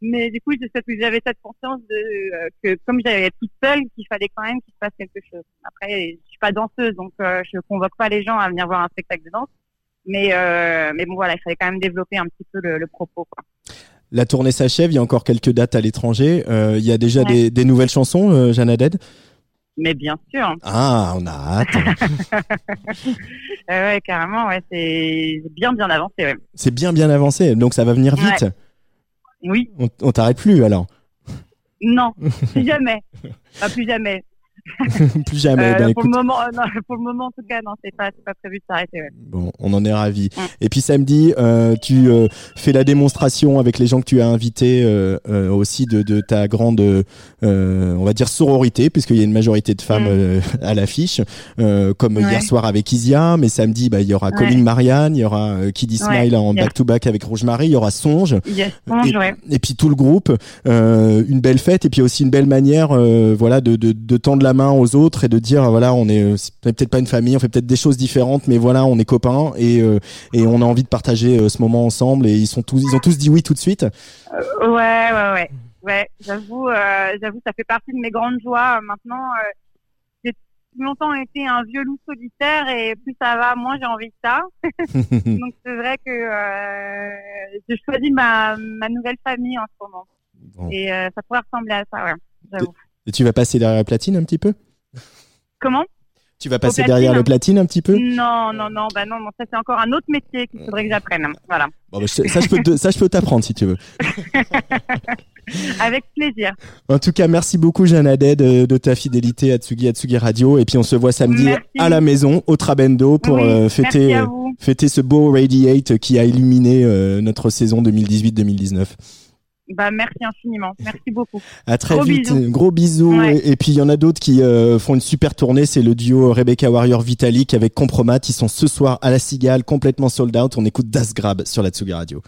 Mais du coup, je sais que j'avais cette conscience de euh, que comme j'allais être toute seule, qu'il fallait quand même qu'il se passe quelque chose. Après, je suis pas danseuse, donc euh, je convoque pas les gens à venir voir un spectacle de danse. Mais euh, mais bon voilà, il fallait quand même développer un petit peu le, le propos. Quoi. La tournée s'achève, il y a encore quelques dates à l'étranger. Euh, il y a déjà Ouais. des, des nouvelles chansons, euh, Jeanne Mais bien sûr, Ah, on a hâte. Euh, ouais, carrément, ouais, c'est bien bien avancé. Ouais. C'est bien bien avancé, donc ça va venir vite. Ouais. Oui, On, on t'arrête plus alors. non, plus jamais, pas plus jamais. plus jamais. Euh, Ben, pour le moment, euh, non, pour le moment en tout cas, non, c'est pas pas prévu de s'arrêter. Ouais. bon, on en est ravis. Mm. Et puis samedi, euh, tu fais la démonstration avec les gens que tu as invités aussi de, de ta grande, on va dire sororité, puisqu'il y a une majorité de femmes Mm. à l'affiche, comme Ouais. hier soir avec Isia. Mais samedi, bah, il y aura Ouais. Colin Marianne, il y aura Kiddy Smile en yes. back to back avec Rouge Marie, il y aura Songe. Yes, songe, et, puis tout le groupe, une belle fête et puis aussi une belle manière, voilà, de, de, de tendre la main aux autres et de dire, voilà, on est, euh, peut-être pas une famille, on fait peut-être des choses différentes, mais voilà, on est copains et euh, et on a envie de partager euh, ce moment ensemble. Et ils sont tous, ils ont tous dit oui tout de suite. Ouais, ouais, ouais. Ouais, j'avoue, j'avoue, ça fait partie de mes grandes joies. Maintenant, j'ai longtemps été un vieux loup solitaire et plus ça va, moins j'ai envie de ça. Donc c'est vrai que euh, je choisis ma, ma nouvelle famille en ce moment. Bon. Et euh, ça pourrait ressembler à ça, ouais. J'avoue. Et tu vas passer derrière la platine un petit peu? Comment? Tu vas passer platine derrière le platine un petit peu? Non, non, non, bah non, non, ça c'est encore un autre métier qu'il faudrait que j'apprenne. Voilà. Bon, bah, ça je peux, te- ça je peux t'apprendre si tu veux. Avec plaisir. En tout cas, merci beaucoup Haddad de, de ta fidélité à Tsugi Atsugi Radio. Et puis on se voit samedi Merci. à la maison au Trabendo pour Oui, euh, fêter. à euh, fêter ce beau Radiate qui a illuminé euh, notre saison 2018-2019. Bah merci infiniment. Merci beaucoup. À très Gros vite, bisous. gros bisous. Ouais. Et, et puis il y en a d'autres qui euh, font une super tournée, c'est le duo Rebecca Warrior Vitalik avec Compromat. Ils sont ce soir à la Cigale, complètement sold out. On écoute Das Grab sur la Tsugi Radio.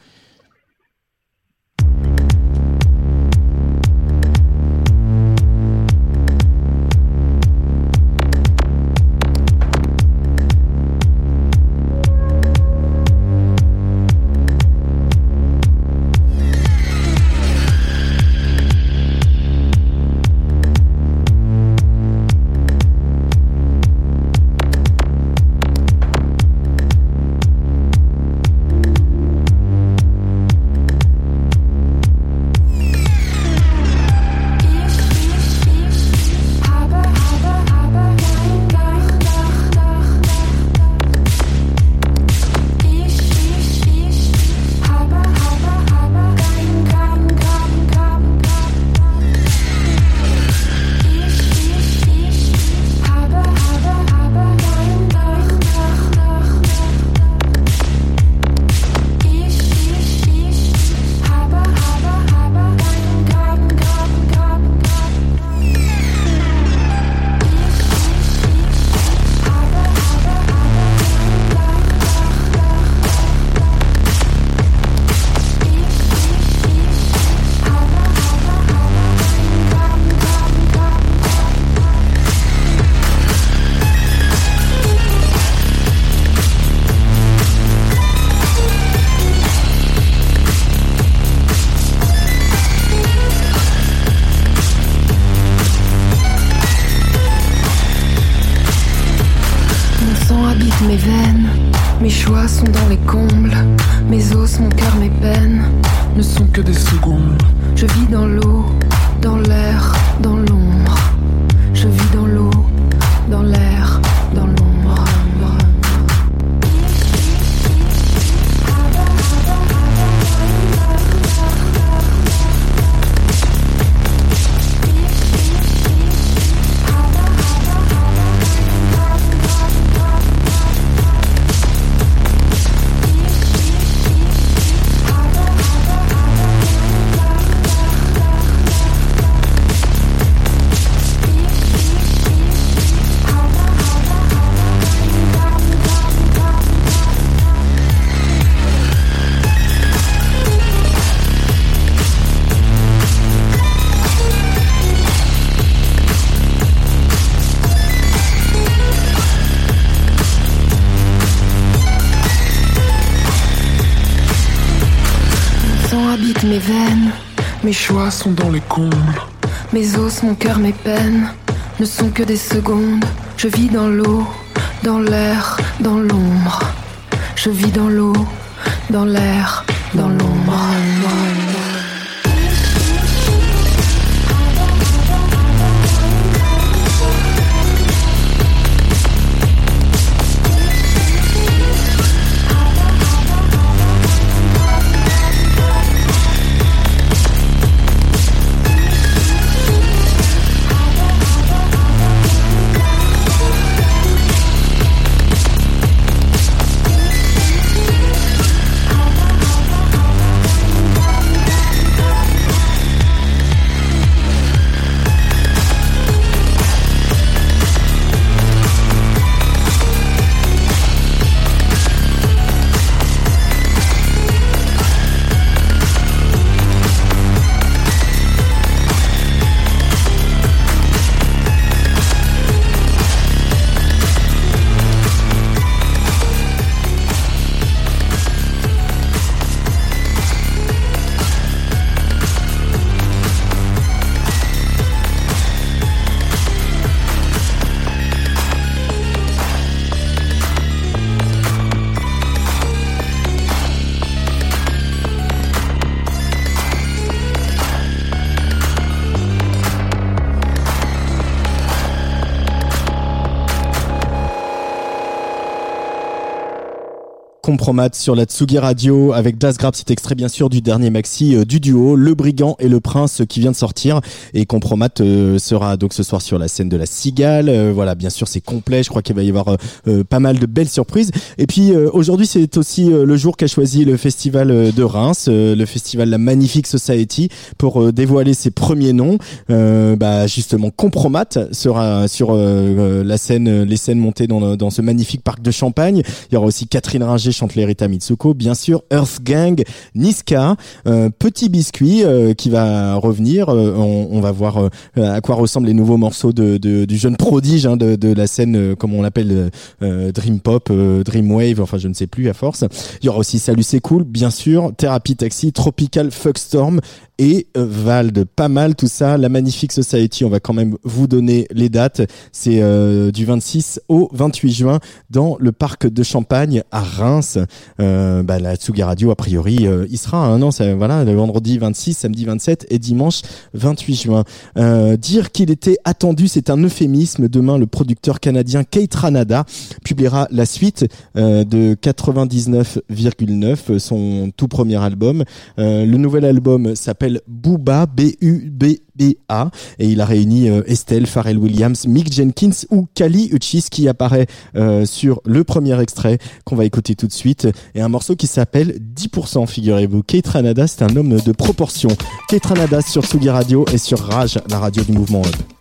Mes veines, mes choix sont dans les combles. Mes os, mon cœur, mes peines ne sont que des secondes. Je vis dans l'eau, dans l'air, dans l'ombre. Je vis dans l'eau, dans l'air, dans l'ombre. Compromat sur la Tsugi Radio avec Das Grab, cet extrait bien sûr du dernier maxi euh, du duo Le Brigand et le Prince qui vient de sortir et Compromat euh, sera donc ce soir sur la scène de la Cigale. Euh, voilà, bien sûr c'est complet, je crois qu'il va y avoir pas mal de belles surprises. Et puis aujourd'hui c'est aussi le jour qu'a choisi le festival de Reims, le festival La Magnifique Society pour dévoiler ses premiers noms. Bah justement Compromat sera sur la scène, les scènes montées dans, dans ce magnifique parc de Champagne. Il y aura aussi Catherine Ringer chante les Rita Mitsuko, bien sûr Earth Gang, Niska, euh, Petit Biscuit euh, qui va revenir. Euh, on, on va voir euh, à quoi ressemblent les nouveaux morceaux de, de- du jeune prodige hein, de, de la scène, euh, comme on l'appelle, Dream Pop, Dream Wave, enfin je ne sais plus à force. Il y aura aussi Salut c'est cool, bien sûr, Therapy Taxi, Tropical Fuckstorm et euh, Vald. Pas mal tout ça. La Magnifique Society, on va quand même vous donner les dates. C'est euh, du 26 au 28 juin dans le parc de Champagne à Reims. Euh, bah, la Tsugi Radio, a priori, euh, il sera un an. Ça, voilà, le vendredi 26, samedi 27 et dimanche 28 juin. Euh, dire qu'il était attendu, c'est un euphémisme. Demain, le producteur canadien Kate Ranada publiera la suite euh, de 99,9, son tout premier album. Le nouvel album s'appelle Booba, B-U-B-B-A, et il a réuni euh, Estelle, Pharrell Williams, Mick Jenkins ou Kali Uchis qui apparaît euh, sur le premier extrait qu'on va écouter tout de suite, et un morceau qui s'appelle 10%, figurez-vous. Kate Ranada, c'est un homme de proportion. Kate Ranada sur Sugi Radio et sur Rage, la radio du mouvement Up.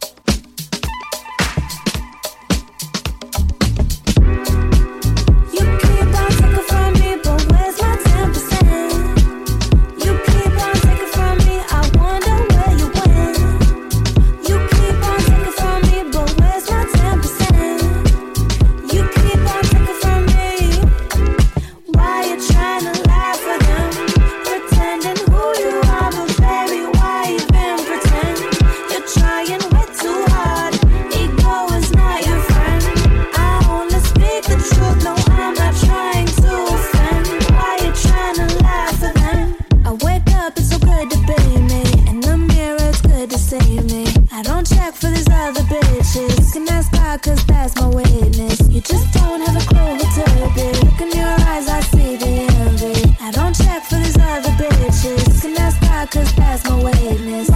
for these other bitches. Can I why, cause that's my witness. You just don't have a clue what to do. Look in your eyes, I see the envy. I don't check for these other bitches. Can I why, cause that's my witness.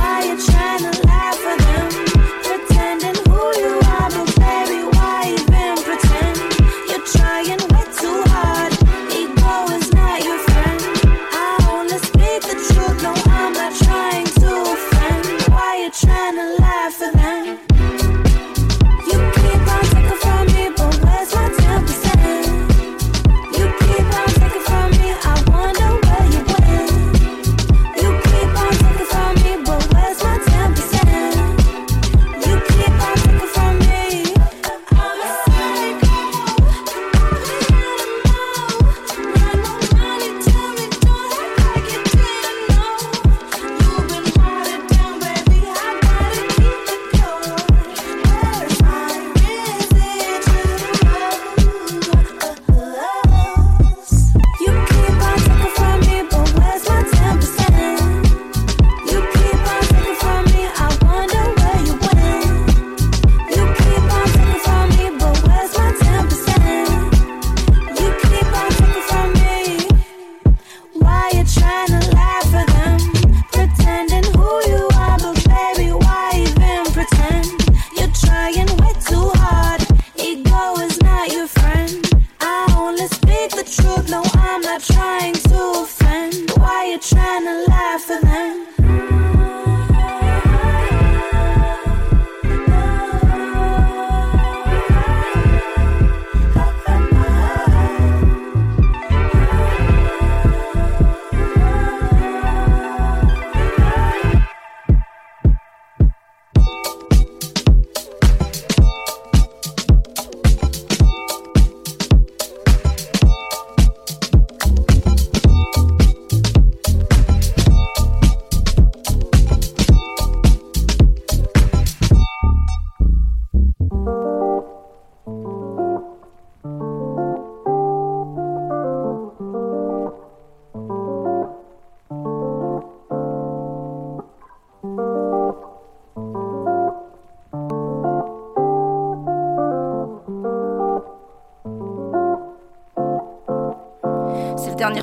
trying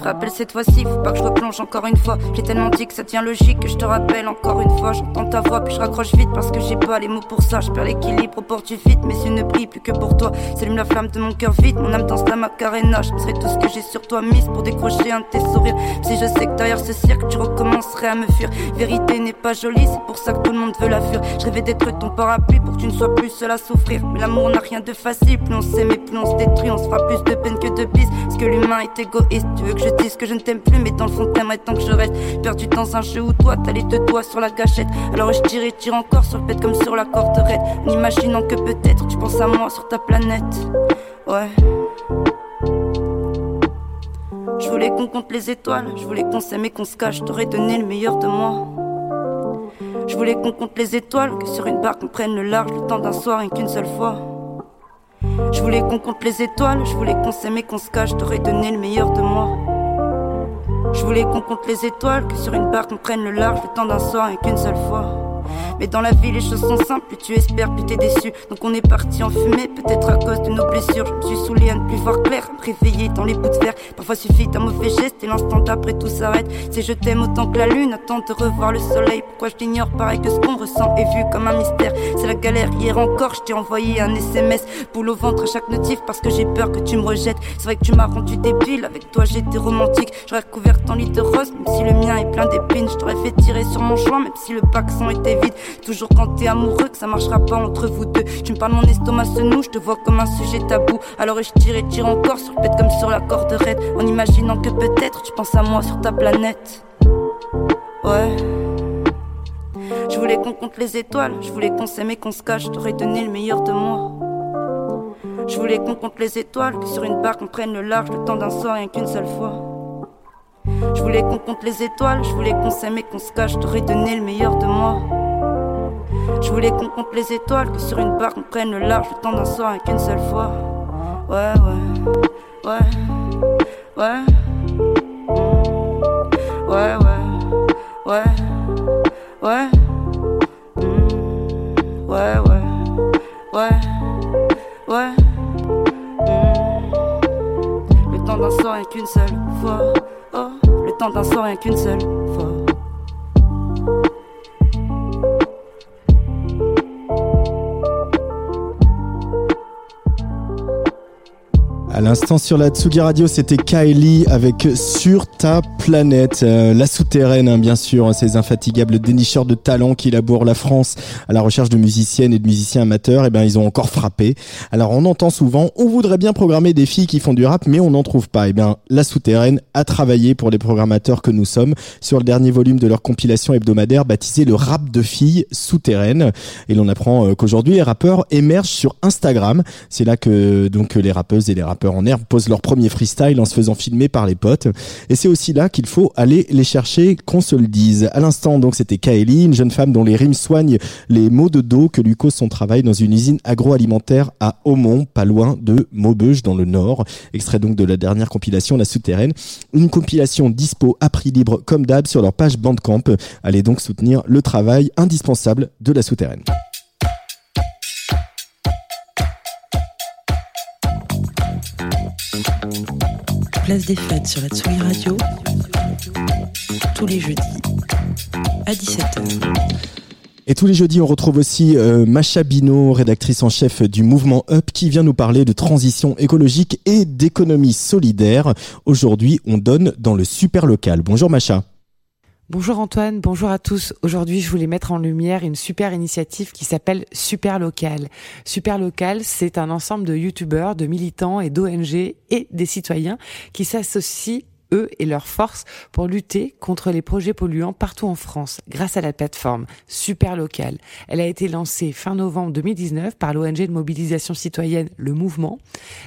C'est le dernier rappel cette fois-ci, faut pas que je replonge encore une fois. J'ai tellement dit que ça tient logique que je te rappelle encore une fois. J'entends ta voix, puis je raccroche vite parce que j'ai pas les mots pour ça. Je perds l'équilibre au port du vide, mais yeux ne brillent plus que pour toi. S'allume la flamme de mon cœur vide, mon âme danse la macarena. Je serai tout ce que j'ai sur toi mise pour décrocher un de tes sourires. Si je sais que derrière ce cirque, tu recommencerais à me fuir. Vérité n'est pas jolie, c'est pour ça que tout le monde veut la fuir. Je rêvais d'être ton parapluie pour que tu ne sois plus seul à souffrir. Mais l'amour n'a rien de facile, plus on s'aime et plus on se détruit. On se fera plus de peine que de bis, parce que l'humain est égoïste. Tu veux que je dise que je ne t'aime plus, mais dans le fond t'aimerais tant que je reste. Perdu dans un jeu où toi t'as les deux doigts sur la gâchette. Alors je tire et tire encore sur le pet comme sur la corde raide. En imaginant que peut-être tu penses à moi sur ta planète. Ouais. Je voulais qu'on compte les étoiles, je voulais qu'on s'aime et qu'on se cache, t'aurais donné le meilleur de moi. Je voulais qu'on compte les étoiles, que sur une barque on prenne le large le temps d'un soir et qu'une seule fois. Je voulais qu'on compte les étoiles, je voulais qu'on s'aime et qu'on se cache, t'aurais donné le meilleur de moi. Je voulais qu'on compte les étoiles, que sur une barque on prenne le large le temps d'un soir et qu'une seule fois. Mais dans la vie, les choses sont simples, plus tu espères, plus t'es déçu. Donc on est parti en fumée, peut-être à cause de nos blessures. Je me suis saoulé à ne plus voir clair, réveiller dans les bouts de fer. Parfois suffit d'un mauvais geste et l'instant d'après tout s'arrête. C'est je t'aime autant que la lune, attends de revoir le soleil. Pourquoi je l'ignore, pareil que ce qu'on ressent est vu comme un mystère. C'est la galère, hier encore, je t'ai envoyé un SMS. Boule au ventre à chaque notif parce que j'ai peur que tu me rejettes. C'est vrai que tu m'as rendu débile, avec toi j'étais romantique. J'aurais recouvert ton lit de rose, même si le mien est plein d'épines. Je t'aurais fait tirer sur mon joint, même si le paxon était Toujours quand t'es amoureux, que ça marchera pas entre vous deux. Tu me parles, mon estomac se noue, je te vois comme un sujet tabou. Alors je tire et tire encore sur le pet comme sur la corde. En imaginant que peut-être tu penses à moi sur ta planète. Ouais. Je voulais qu'on compte les étoiles, je voulais qu'on s'aime et qu'on se cache, t'aurais donné le meilleur de moi. Je voulais qu'on compte les étoiles, que sur une barque on prenne le large le temps d'un soir rien qu'une seule fois. Je voulais qu'on compte les étoiles, je voulais qu'on s'aime et qu'on se cache, t'aurais donné le meilleur de moi. Je voulais qu'on compte les étoiles, que sur une barre on prenne le large, le temps d'un soir et qu'une seule fois. Ouais, ouais, ouais, ouais. Ouais, ouais, ouais, ouais. Hmm, ouais, ouais, ouais, ouais. Hmm, le temps d'un soir et qu'une seule fois. Oh, le temps d'un soir et qu'une seule À l'instant sur la Tsugi Radio, c'était Kylie avec Sur ta planète, Euh, la souterraine hein, bien sûr, ces infatigables dénicheurs de talent qui labourent la France à la recherche de musiciennes et de musiciens amateurs, et ben ils ont encore frappé. Alors on entend souvent, on voudrait bien programmer des filles qui font du rap, mais on n'en trouve pas. Et bien la souterraine a travaillé pour les programmateurs que nous sommes sur le dernier volume de leur compilation hebdomadaire baptisé le rap de filles souterraines. Et l'on apprend euh, qu'aujourd'hui les rappeurs émergent sur Instagram. C'est là que donc les rappeuses et les rappeurs en herbe posent leur premier freestyle en se faisant filmer par les potes. Et c'est aussi là qu'il faut aller les chercher, qu'on se le dise. À l'instant, donc, c'était Kaeli, une jeune femme dont les rimes soignent les maux de dos que lui cause son travail dans une usine agroalimentaire à Aumont, pas loin de Maubeuge, dans le Nord. Extrait donc de la dernière compilation, La Souterraine. Une compilation dispo à prix libre, comme d'hab, sur leur page Bandcamp. Allez donc soutenir le travail indispensable de La Souterraine. Place des fêtes sur la Tsugi Radio. Tous les jeudis à 17h. Et tous les jeudis, on retrouve aussi euh, Macha Bino, rédactrice en chef du mouvement Up, qui vient nous parler de transition écologique et d'économie solidaire. Aujourd'hui, on donne dans le super local. Bonjour Macha. Bonjour Antoine, bonjour à tous. Aujourd'hui, je voulais mettre en lumière une super initiative qui s'appelle Super Local. Super Local, c'est un ensemble de youtubeurs, de militants et d'ONG et des citoyens qui s'associent eux et leurs forces pour lutter contre les projets polluants partout en France grâce à la plateforme Super Local. Elle a été lancée fin novembre 2019 par l'ONG de mobilisation citoyenne Le Mouvement,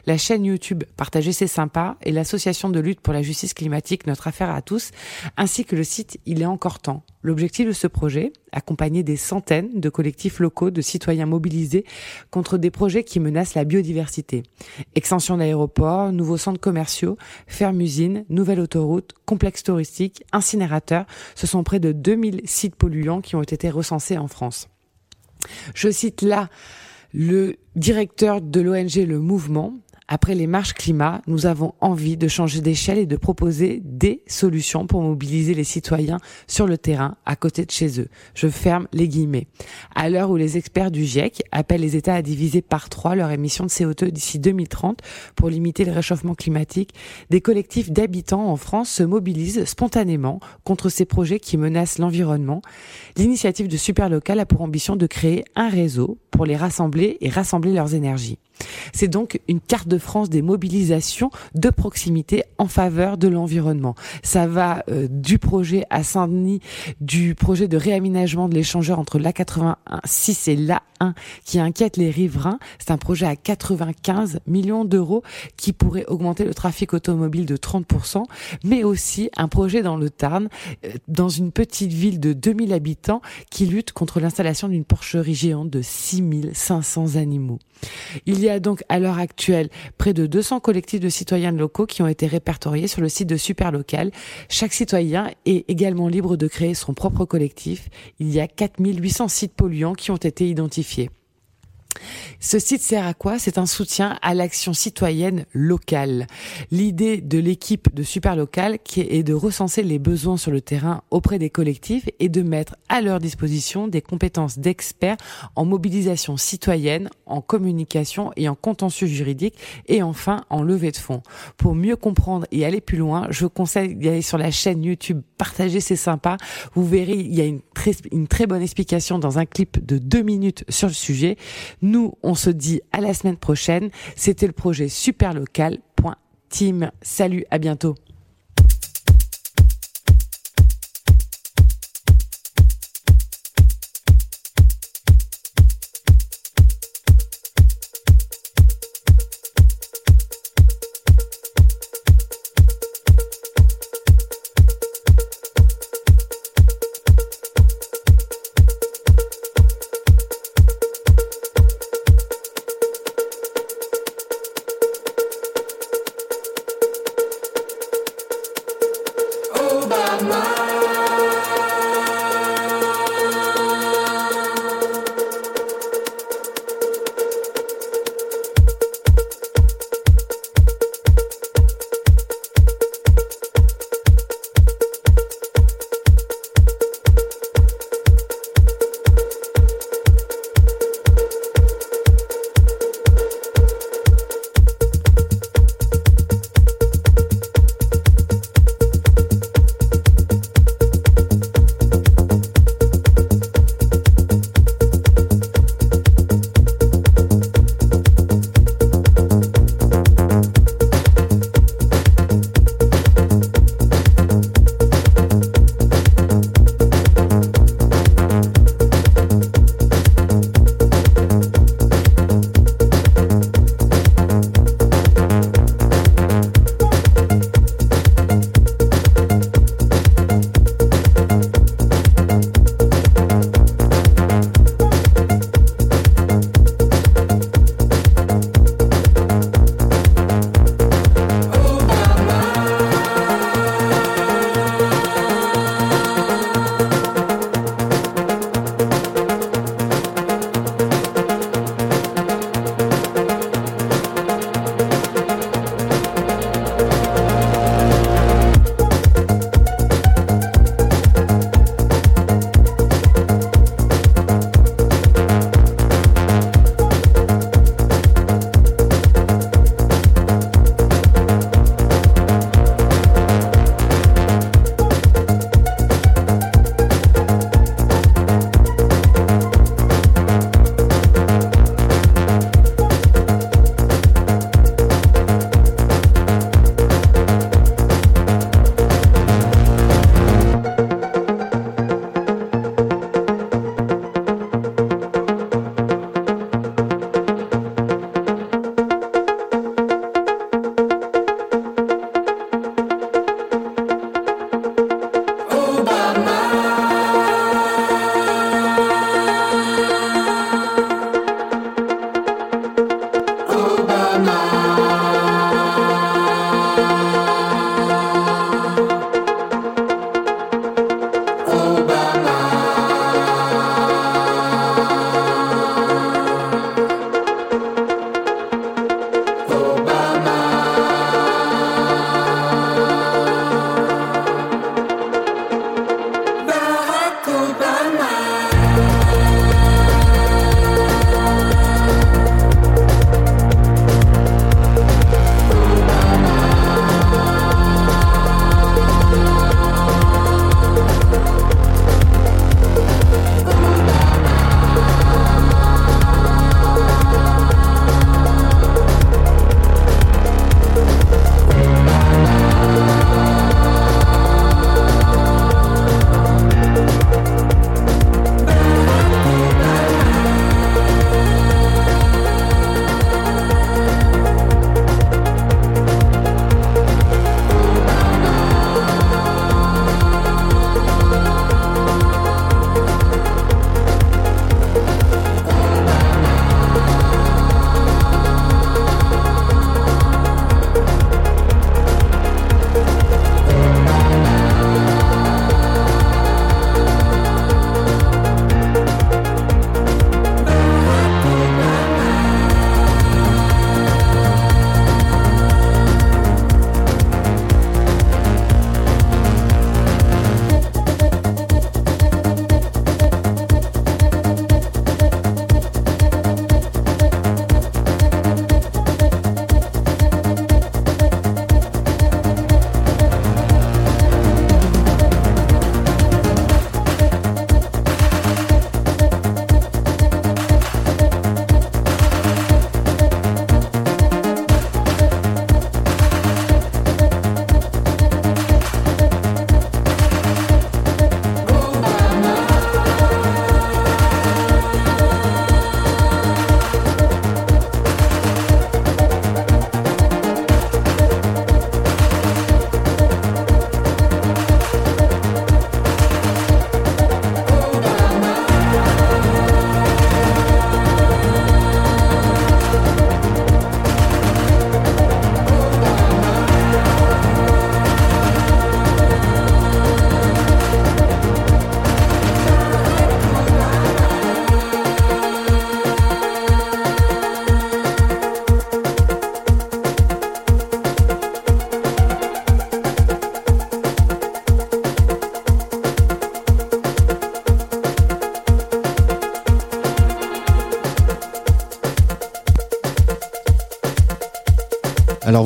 la chaîne YouTube Partager c'est sympa et l'association de lutte pour la justice climatique Notre affaire à tous, ainsi que le site Il est encore temps. L'objectif de ce projet, accompagner des centaines de collectifs locaux de citoyens mobilisés contre des projets qui menacent la biodiversité. Extension d'aéroports, nouveaux centres commerciaux, fermes-usines, nouvelles autoroutes, complexes touristiques, incinérateurs, ce sont près de 2000 sites polluants qui ont été recensés en France. Je cite là le directeur de l'ONG Le Mouvement. Après les marches climat, nous avons envie de changer d'échelle et de proposer des solutions pour mobiliser les citoyens sur le terrain, à côté de chez eux. Je ferme les guillemets. À l'heure où les experts du GIEC appellent les États à diviser par trois leur émission de CO2 d'ici 2030 pour limiter le réchauffement climatique, des collectifs d'habitants en France se mobilisent spontanément contre ces projets qui menacent l'environnement. L'initiative de Super Local a pour ambition de créer un réseau pour les rassembler et rassembler leurs énergies. C'est donc une carte de France des mobilisations de proximité en faveur de l'environnement. Ça va euh, du projet à Saint-Denis, du projet de réaménagement de l'échangeur entre l'A86 et l'A1 qui inquiète les riverains. C'est un projet à 95 millions d'euros qui pourrait augmenter le trafic automobile de 30%, mais aussi un projet dans le Tarn, euh, dans une petite ville de 2000 habitants qui lutte contre l'installation d'une porcherie géante de 6500 animaux. Donc à l'heure actuelle près de 200 collectifs de citoyens locaux qui ont été répertoriés sur le site de Super Local. Chaque citoyen est également libre de créer son propre collectif. Il y a 4800 sites polluants qui ont été identifiés. Ce site sert à quoi? C'est un soutien à l'action citoyenne locale. L'idée de l'équipe de Super Local est de recenser les besoins sur le terrain auprès des collectifs et de mettre à leur disposition des compétences d'experts en mobilisation citoyenne, en communication et en contentieux juridique et enfin en levée de fonds. Pour mieux comprendre et aller plus loin, je vous conseille d'aller sur la chaîne YouTube Partager c'est sympa. Vous verrez, il y a une très, bonne explication dans un clip de deux minutes sur le sujet. On se dit à la semaine prochaine. C'était le projet superlocal.team. Salut, à bientôt.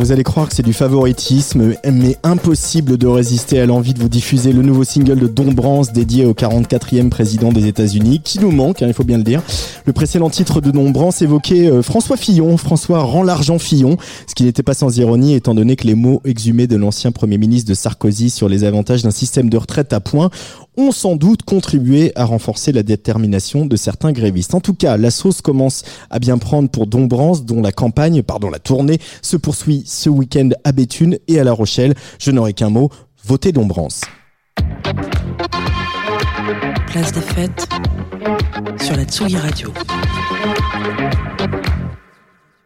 Vous allez croire que c'est du favoritisme, mais impossible de résister à l'envie de vous diffuser le nouveau single de Don Brance dédié au 44e président des États-Unis, qui nous manque, hein, il faut bien le dire. Le précédent titre de Don Brance évoquait euh, François Fillon, François rend l'argent Fillon, ce qui n'était pas sans ironie étant donné que les mots exhumés de l'ancien Premier ministre de Sarkozy sur les avantages d'un système de retraite à points ont sans doute contribué à renforcer la détermination de certains grévistes. En tout cas, la sauce commence à bien prendre pour Dombrance, dont la campagne, pardon, la tournée se poursuit ce week-end à Béthune et à La Rochelle. Je n'aurai qu'un mot, votez Dombrance. Place des fêtes sur la Tsugi Radio.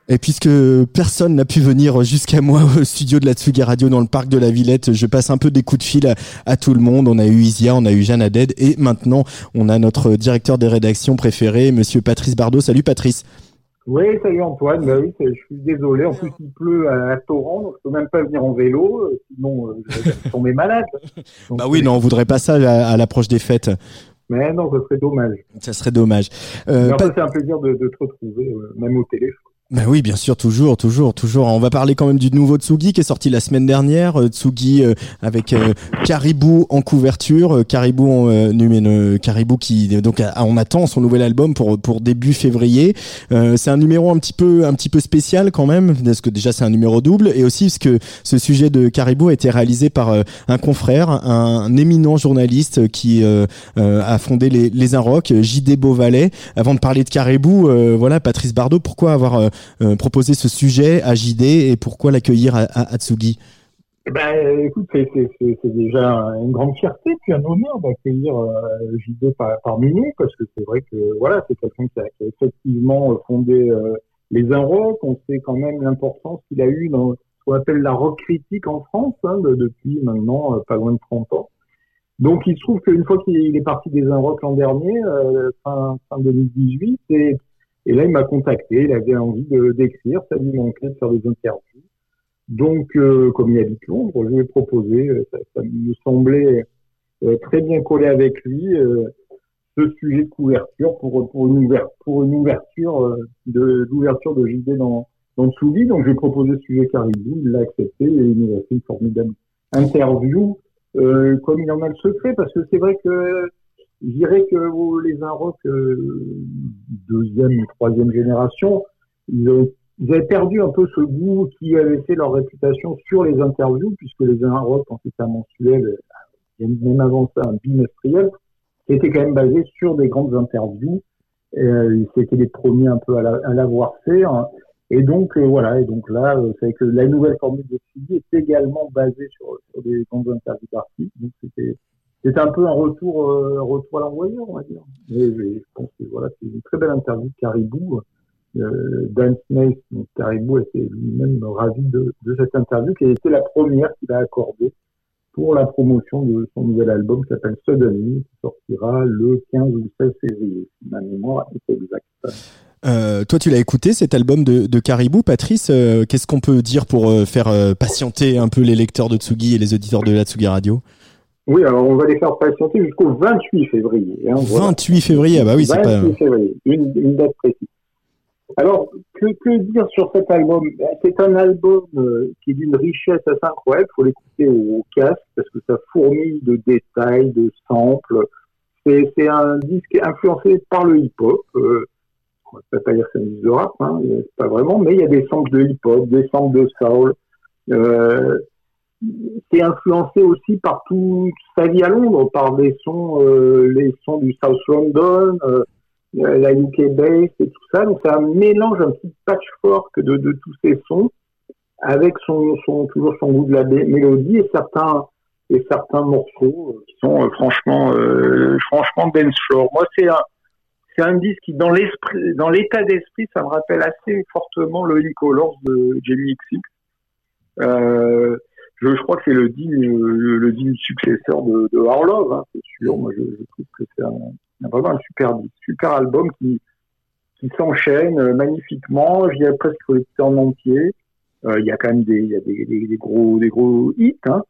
Et puisque personne n'a pu venir jusqu'à moi au studio de la Tsugi Radio dans le parc de la Villette, je passe un peu des coups de fil à, à tout le monde. On a eu Isia, on a eu Jeanne Aded et maintenant on a notre directeur des rédactions préféré, monsieur Patrice Bardot. Salut Patrice. Oui, salut Antoine. Bah oui, je suis désolé. En plus, il pleut à, à torrent, donc je peux même pas venir en vélo, euh, sinon euh, je vais tomber malade. Donc, Bah oui, non, on voudrait pas ça à, à l'approche des fêtes. Mais non, ce serait dommage. Ça serait dommage. Euh, c'est un plaisir de, de te retrouver, euh, même au téléphone. Bah oui, bien sûr, toujours, toujours, toujours. On va parler quand même du nouveau Tsugi qui est sorti la semaine dernière. Euh, Tsugi euh, avec euh, Caribou en couverture, Euh, Caribou, en, euh, numéro- Caribou qui donc on attend son nouvel album pour pour début février. C'est un numéro un petit peu un petit peu spécial quand même parce que déjà c'est un numéro double et aussi parce que ce sujet de Caribou a été réalisé par un confrère, un, éminent journaliste qui a fondé les les Inrocks, JD Beauvalet. Avant de parler de Caribou, voilà Patrice Bardot, pourquoi avoir euh, proposé ce sujet à JD et pourquoi l'accueillir à, à, à Tsugi? Eh Ben, écoute, c'est- déjà une grande fierté, puis un honneur d'accueillir euh, JD par, parmi nous, parce que c'est vrai que voilà, c'est quelqu'un qui a, effectivement euh, fondé euh, les Inrocks. On sait quand même l'importance qu'il a eu dans ce qu'on appelle la rock critique en France, hein, de- depuis maintenant euh, pas loin de 30 ans. Donc, il se trouve qu'une fois qu'il est parti des Inrocks l'an dernier, fin, fin 2018, et, et là, il m'a contacté, il avait envie de d'écrire, ça lui manquait de faire des interviews. Donc, euh, comme il habite Londres, je lui ai proposé, euh, ça, me semblait euh, très bien collé avec lui, ce sujet de couverture pour, une, ouverture, pour une ouverture de d'ouverture de JD dans, dans le sous Donc, j'ai proposé ce sujet Caribou, il l'a accepté et il nous a fait une formidable interview, comme il en a le secret, parce que c'est vrai que je dirais que les Inrocks euh, deuxième ou troisième génération, ils ont ils avaient perdu un peu ce goût qui avait fait leur réputation sur les interviews, puisque les Inrocks, quand c'était un mensuel, euh, même avant ça, un bimestriel, était quand même basé sur des grandes interviews. Euh, C'était les premiers un peu à la- à l'avoir fait. hein. Et donc, euh, voilà, et donc là, c'est que la nouvelle formule de suivi est également basée sur, sur des grandes interviews d'artistes. Donc, c'était c'était un peu un retour, euh, retour à l'envoyeur, on va dire. Mais, je pense que voilà, c'est une très belle interview de Caribou. Euh, Dan Smith, Caribou, était lui-même ravi de, de cette interview, qui a été la première qu'il a accordée pour la promotion de son nouvel album qui s'appelle Suddenly, qui sortira le 15 ou le 16 février, ma mémoire est exacte. Euh, toi, tu l'as écouté cet album de, de Caribou, Patrice. euh, Qu'est-ce qu'on peut dire pour faire patienter un peu les lecteurs de Tsugi et les auditeurs de la Tsugi Radio? Oui, alors on va les faire patienter jusqu'au 28 février. Hein, voilà. 28 février, ah bah oui, c'est pas. 28 février, une, une date précise. Alors, que, que dire sur cet album? C'est un album euh, qui est d'une richesse assez incroyable. Il faut l'écouter au, au casque parce que ça fourmille de détails, de samples. C'est un disque influencé par le hip-hop. Euh, on ne peut pas dire que c'est un disque de rap, hein, pas vraiment, mais il y a des samples de hip-hop, des samples de soul. Euh, c'est influencé aussi par toute sa vie à Londres, par des sons, euh, les sons du South London, euh, euh, la UK bass et tout ça. Donc c'est un mélange, un petit patchwork de, tous ces sons, avec son, son toujours son goût de la mé- mélodie et certains et certains morceaux qui sont franchement franchement dance floor. Moi c'est un c'est un disque qui dans l'esprit dans l'état d'esprit ça me rappelle assez fortement le Colors de Jamie Xix. Je, je crois que c'est le digne, le, le digne successeur de, de hein, c'est sûr. Moi, je, je trouve que c'est un, vraiment un super super album qui, qui s'enchaîne euh, magnifiquement. Je dirais presque écouté en entier. Euh, Il y a quand même des, y a des, des, gros, des gros hits. Hein.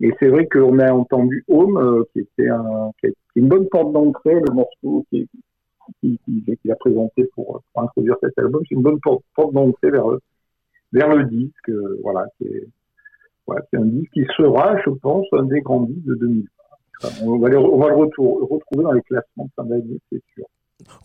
Et c'est vrai qu'on a entendu Home, euh, qui était un, qui est une bonne porte d'entrée, le morceau qui, qui, qui- a présenté pour, pour introduire cet album. C'est une bonne porte, porte d'entrée vers, vers le disque. euh, voilà, c'est voilà, c'est un disque qui sera, je pense, un des grands disques de 2020. Enfin, on va, on va le retrouver dans les classements de fin d'année, c'est sûr.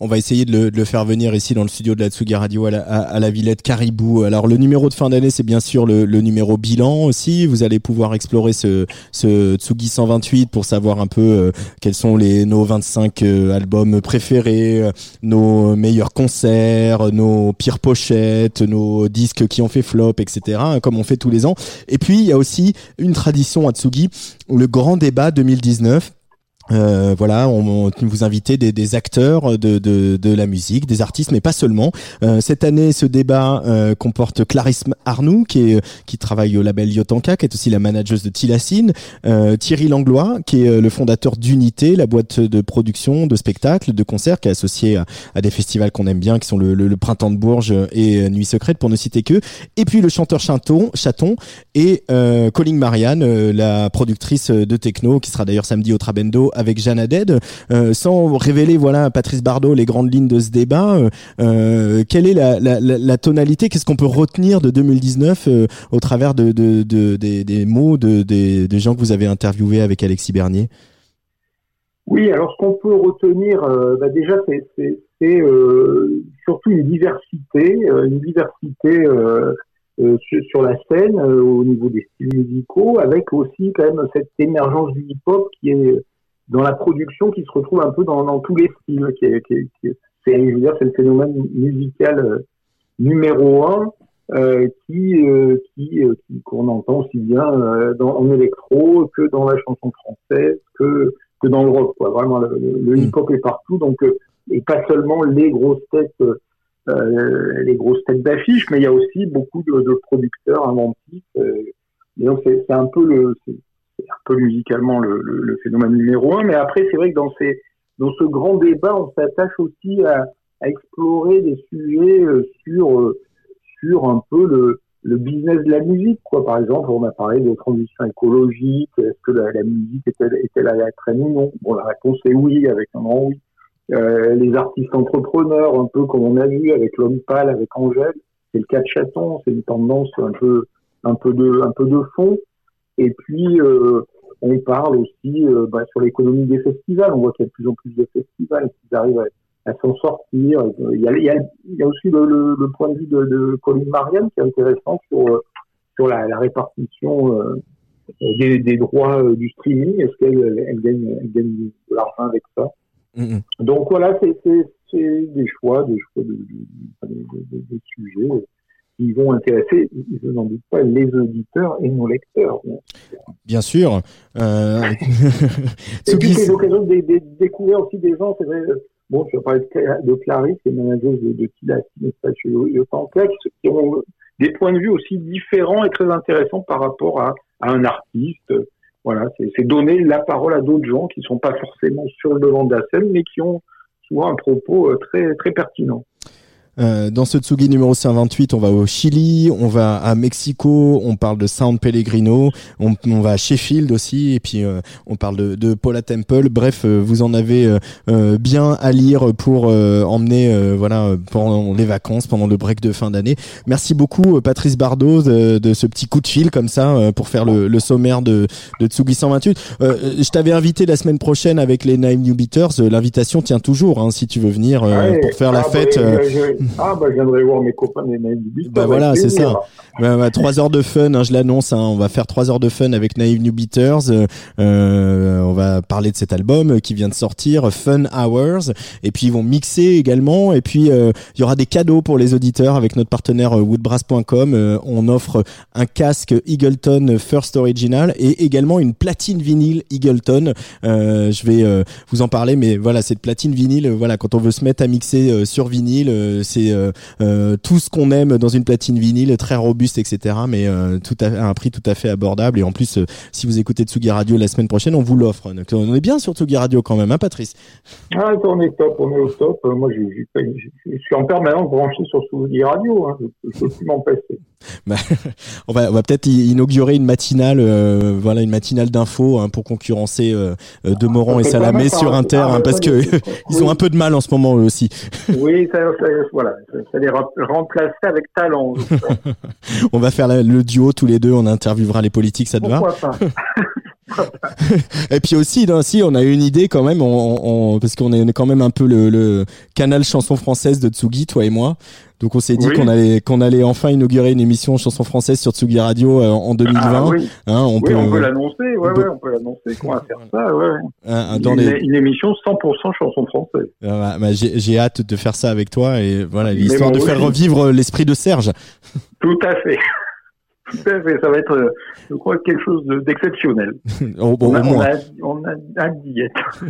On va essayer de le, de le faire venir ici dans le studio de la Tsugi Radio à la, à, à la Villette Caribou. Alors le numéro de fin d'année, c'est bien sûr le, le numéro bilan aussi. Vous allez pouvoir explorer ce, ce Tsugi 128 pour savoir un peu euh, quels sont les nos 25 euh, albums préférés, euh, nos meilleurs concerts, nos pires pochettes, nos disques qui ont fait flop, etc. hein, Comme on fait tous les ans. Et puis il y a aussi une tradition à Tsugi, le grand débat 2019. Euh, voilà, on, on vous invitez des, des acteurs de, de, de la musique, des artistes, mais pas seulement. Euh, cette année, ce débat euh, comporte Clarisse Arnoux, qui, est, qui travaille au label Yotanka, qui est aussi la manageuse de Tilacine, euh, Thierry Langlois, qui est euh, le fondateur d'Unité, la boîte de production, de spectacles, de concerts, qui est associée à, à des festivals qu'on aime bien, qui sont le, le, le Printemps de Bourges et euh, Nuit Secrète, pour ne citer que. Et puis le chanteur Chaton, Chaton et euh, Colin Marianne, euh, la productrice de techno, qui sera d'ailleurs samedi au Trabendo avec Jeanne Haddad. Euh, sans révéler, voilà, à Patrice Bardot, les grandes lignes de ce débat, euh, euh, quelle est la, tonalité Qu'est-ce qu'on peut retenir de 2019 euh, au travers de, de, de- des, mots de, des, gens que vous avez interviewés avec Alexis Bernier? Oui, alors ce qu'on peut retenir, bah déjà, c'est euh, surtout une diversité, une diversité sur, sur la scène au niveau des styles musicaux, avec aussi quand même cette émergence du hip-hop qui est dans la production, qui se retrouve un peu dans, dans tous les styles. Qui est, qui est- qui est- c'est, je veux dire, c'est le phénomène musical euh, numéro un. euh, qui, euh, qui, euh, qui- qu'on entend aussi bien euh, dans, en électro que dans la chanson française que que dans le rock. Quoi. Vraiment, le, le- le hip-hop est partout, donc euh, et pas seulement les grosses têtes, euh, les grosses têtes d'affiches, mais il y a aussi beaucoup de, de producteurs inventifs. Euh, et donc c'est, c'est un peu le, un peu musicalement le, phénomène numéro un. Mais après, c'est vrai que dans ces, dans ce grand débat, on s'attache aussi à, explorer des sujets euh, sur euh, sur un peu le, business de la musique. Quoi. Par exemple, on a parlé de transition écologique. Est-ce que la, musique est-elle, est-elle à la traîne ou non? Bon, la réponse est oui, avec un grand oui. Euh, les artistes entrepreneurs, un peu comme on a vu avec l'homme pâle, avec Angèle, c'est le cas de Chaton, c'est une tendance un peu, un peu de, un peu de fond. Et puis, euh, on parle aussi euh, bah, sur l'économie des festivals. On voit qu'il y a de plus en plus de festivals qui arrivent à, à s'en sortir. Il y a, il y a, il y a aussi le, le, le point de vue de, de Colin Marianne qui est intéressant sur, euh, sur la, la répartition euh, des, des droits euh, du streaming. Est-ce qu'elle elle gagne, elle gagne de l'argent avec ça Mhm. Donc voilà, c'est des choix, des choix de sujets qui vont intéresser, je n'en doute pas, les auditeurs et nos lecteurs. bien sûr. Euh... Et puis, c'est l'occasion de, de- de découvrir aussi des gens, c'est vrai, euh, bon, je vais parler de, Cla- de Clarisse, qui est manageuse de, de Tilassine, et ça, chez Yotanka, qui, qui ont des points de vue aussi différents et très intéressants par rapport à, à un artiste. Voilà, c'est donner la parole à d'autres gens qui sont pas forcément sur le devant de la scène, mais qui ont souvent un propos euh, très, très pertinent. Euh, dans ce Tsugi numéro 128, on va au Chili, on va à Mexico, on parle de Sound Pellegrino, on, on va à Sheffield aussi, et puis euh, on parle de, de Paula Temple. Bref, euh, vous en avez euh, bien à lire pour euh, emmener euh, voilà pendant les vacances, pendant le break de fin d'année. Merci beaucoup Patrice Bardot de, de ce petit coup de fil comme ça pour faire le, le sommaire de, de Tsugi 128. Euh, je t'avais invité la semaine prochaine avec les Nine New Beaters. L'invitation tient toujours hein, si tu veux venir euh, pour faire la ah, fête. Bah, ah, bah, je viendrai voir mes copains des Naïves du Beat. bah voilà, c'est ça. Bah, bah, trois heures de fun, hein, je l'annonce. Hein, on va faire trois heures de fun avec Naive New Beaters. Euh, euh, on va parler de cet album euh, qui vient de sortir, Fun Hours. Et puis ils vont mixer également. Et puis euh, il y aura des cadeaux pour les auditeurs avec notre partenaire woodbrass.com. Euh, on offre un casque Eagleton First Original et également une platine vinyle Eagleton. Euh, je vais euh, vous en parler, mais voilà, cette platine vinyle, voilà, quand on veut se mettre à mixer euh, sur vinyle, euh, c'est euh, euh, tout ce qu'on aime dans une platine vinyle, très robuste, etc. Mais euh, tout à, un prix tout à fait abordable. Et en plus, si vous écoutez Tsugi Radio la semaine prochaine, on vous l'offre. Donc, on est bien sur Tsugi Radio quand même, hein, Patrice? Ah, on est top, on est au top. Moi, je suis en permanence branché sur Soudi Radio. Hein. Je peux plus m'en passer. Bah, on va, on va peut-être inaugurer une matinale, euh, voilà, une matinale d'infos hein, pour concurrencer euh, euh, Demorand et fait Salamé sur. Inter, Ah, hein, parce que ils ont un peu de mal en ce moment eux aussi. Oui, ça, ça- voilà, ça, les rem- remplacer avec talent. On va faire la- le duo tous les deux, on interviewera les politiques, ça te va? Pourquoi pas? Et puis aussi, si, on a une idée quand même, on, on- parce qu'on est quand même un peu le, le canal chanson française de Tsugi, toi et moi. Donc on s'est dit Oui. qu'on allait qu'on allait enfin inaugurer une émission chanson française sur Tsugi Radio euh, en 2020. Ah, oui. Hein, on oui, peut, on peut l'annoncer, ouais, on peut- ouais, on peut l'annoncer qu'on va faire ça, ouais. hein, dans une, les- une émission 100% chanson française. Euh, bah, j'ai j'ai hâte de faire ça avec toi et voilà l'histoire de faire revivre l'esprit de Serge. Tout à fait. Tout à fait. Ça va être, euh, je crois, quelque chose de- d'exceptionnel. Bon, on, on, a, on a hâte d'y être.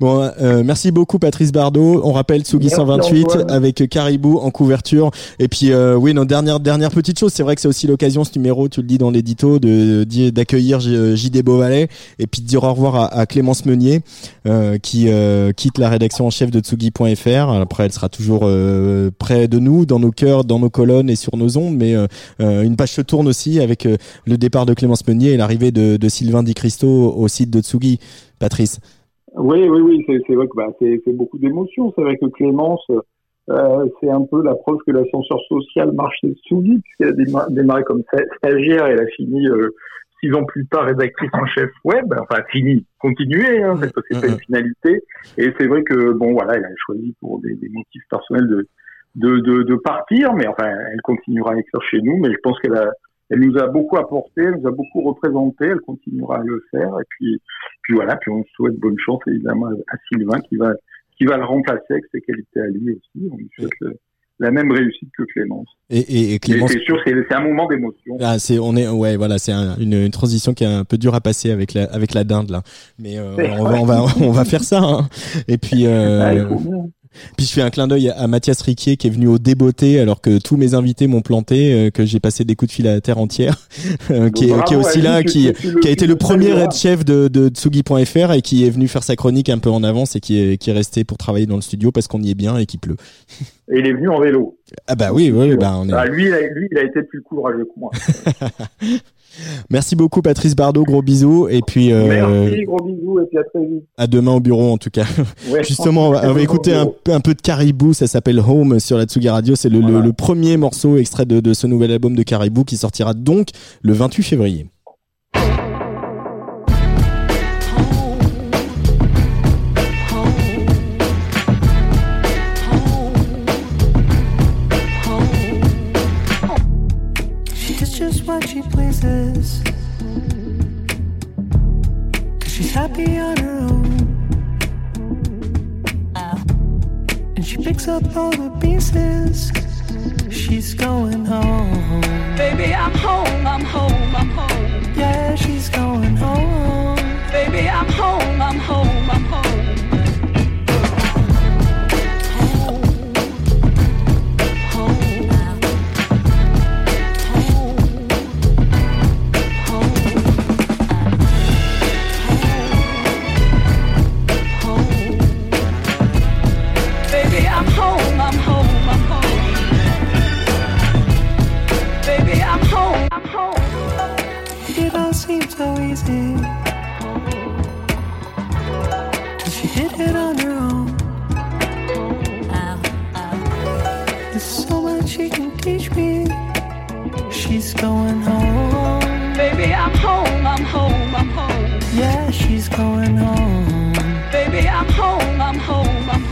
Bon, euh, merci beaucoup Patrice Bardot. On rappelle Tsugi Merci, 128 Antoine. avec Caribou en couverture. Et puis euh, oui, nos dernière dernière petite chose, c'est vrai que c'est aussi l'occasion ce numéro, tu le dis dans l'édito, de d'accueillir JD Beauvalet et puis de dire au revoir à, à Clémence Meunier euh, qui euh, quitte la rédaction en chef de Tsugi.fr. Après, elle sera toujours euh, près de nous, dans nos cœurs, dans nos colonnes et sur nos ondes. Mais euh, euh, une page se tourne aussi avec euh, le départ de Clémence Meunier et l'arrivée de, de Sylvain Di Cristo au site de Tsugi. Patrice. Oui, oui, oui, c'est vrai que bah, c'est beaucoup d'émotions. C'est vrai que Clémence, euh, c'est un peu la preuve que l'ascenseur social marche chez Tsugi, puisqu'elle a déma- démarré comme sta- stagiaire et elle a fini euh, six ans plus tard rédactrice en chef web. Enfin, fini, continuer, hein, parce que c'est pas une finalité. Et c'est vrai que, bon, voilà, elle a choisi pour des, des motifs personnels de, de, de, de partir, mais enfin, elle continuera à écrire chez nous, mais je pense qu'elle a, elle nous a beaucoup apporté, elle nous a beaucoup représenté, elle continuera à le faire, et puis, puis voilà, puis on souhaite bonne chance évidemment à Sylvain qui va, qui va le remplacer avec ses qualités à lui aussi. On lui souhaite le- la même réussite que Clémence. Et, et, et Mais Clémence. c'est sûr, c'est un moment d'émotion. Ah, c'est on est ouais voilà c'est un- une, une transition qui est un peu dure à passer avec la avec la dinde là mais euh, on va on va on va faire ça hein. et puis euh, Ah. Puis je fais un clin d'œil à, Mathias Riquier qui est venu au débeauté alors que tous mes invités m'ont planté euh, que j'ai passé des coups de fil à la terre entière euh, qui est Bravo qui est aussi là qui a été le premier head chef de de Tsugi.fr et qui est venu faire sa chronique un peu en avance et qui est qui est resté pour travailler dans le studio parce qu'on y est bien et qu'il pleut Et il est venu en vélo. ah bah oui oui bah on est Ah, lui, il a, lui, il a été plus courageux que moi. merci beaucoup Patrice Bardot gros bisous et puis euh, Merci, gros bisous, et puis à très vite. À demain au bureau en tout cas. Ouais. Justement, on va, on va écouter un, peu- un peu de Caribou, ça s'appelle Home sur la Tsugi Radio. C'est le, le- le premier morceau extrait de, de ce nouvel album de Caribou qui sortira donc le 28 février. Happy on her own. And she picks up all the pieces. She's going home. Baby, I'm home, I'm home, I'm home. Yeah, she's going home. Baby, I'm home, I'm home, I'm home. Seemed so easy. Cause she hit it on her own. There's so much she can teach me. She's going home. Baby, I'm home, I'm home, I'm home. Yeah, she's going home. Baby, I'm home, I'm home, I'm home.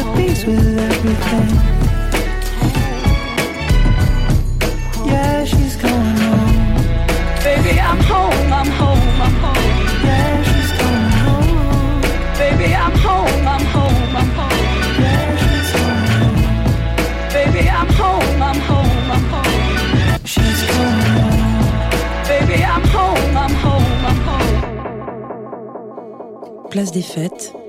at peace with everything. Yeah, she's going home. Baby, I'm home, I'm home, I'm home. Yeah, she's going home. Baby, I'm home, I'm home, I'm home. Yeah, she's home. Baby, I'm home, I'm home, I'm home. She's home. Baby, I'm home, I'm home, I'm home. Place des fêtes.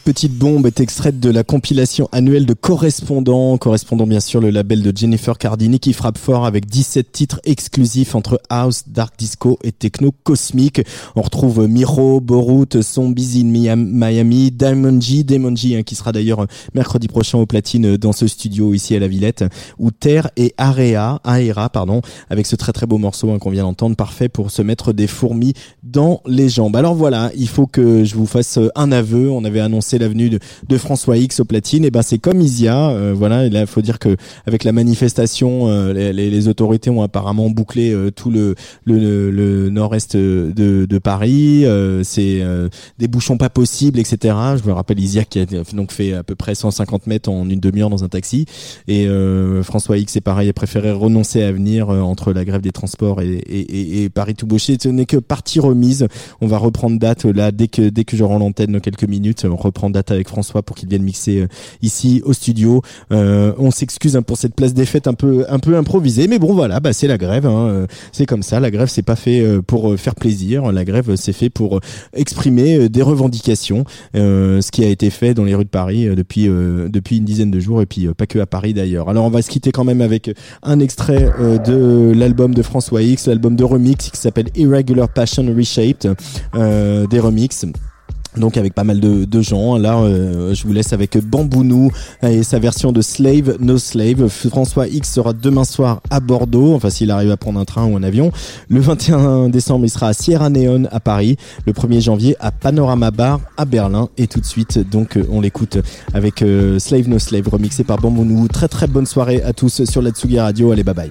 Petite bombe est extraite de la compilation annuelle de Correspondant, Correspondant bien sûr le label de Jennifer Cardini qui frappe fort avec 17 titres exclusifs entre house, dark disco et techno cosmique. On retrouve Miro, Borut, Zombies in Miam- Miami, Diamond G, Damon G hein, qui sera d'ailleurs mercredi prochain au platine dans ce studio ici à la Villette, ou Terre et Area, Aera pardon, avec ce très très beau morceau hein, qu'on vient d'entendre, parfait pour se mettre des fourmis dans les jambes. Alors voilà, il faut que je vous fasse un aveu. On avait annoncé l'avenue de, de François X au platine. Et ben c'est comme Isia. euh, voilà, et faut dire que avec la manifestation, euh, les, les- autorités ont apparemment bouclé euh, tout le, le, le nord-est de, de Paris. Euh, c'est euh, des bouchons pas possibles, etc. Je me rappelle Isia qui a donc fait à peu près 150 mètres en une demi-heure dans un taxi. Et euh, François X, c'est pareil, a préféré renoncer à venir entre la grève des transports et, et, et, et Paris tout bouché. Ce n'est que partie remise. On va reprendre date là dès que dès que je rends l'antenne dans quelques minutes. On reprend date avec François pour qu'il vienne mixer euh, ici au studio. Euh, on s'excuse hein, pour cette place des fêtes un peu un peu improvisée, mais bon voilà, bah c'est la grève. Hein, euh, c'est comme ça. La grève c'est pas fait pour faire plaisir. La grève c'est fait pour exprimer des revendications. Ce qui a été fait dans les rues de Paris depuis depuis une dizaine de jours et puis pas que à Paris d'ailleurs. Alors on va se quitter quand même avec un extrait de l'album de François X, l'album de remix qui s'appelle Irregular Passion Reshaped, euh, des remixes. Donc avec pas mal de, de gens. Là, euh, je vous laisse avec Bambounou et sa version de Slave No Slave. François X sera demain soir à Bordeaux, enfin s'il arrive à prendre un train ou un avion. Le 21 décembre, il sera à Sierra Neon à Paris. Le 1er janvier à Panorama Bar à Berlin. Et tout de suite, donc euh, on l'écoute avec euh, Slave No Slave remixé par Bambounou. Très très bonne soirée à tous sur la Tsugi Radio. Allez, bye bye.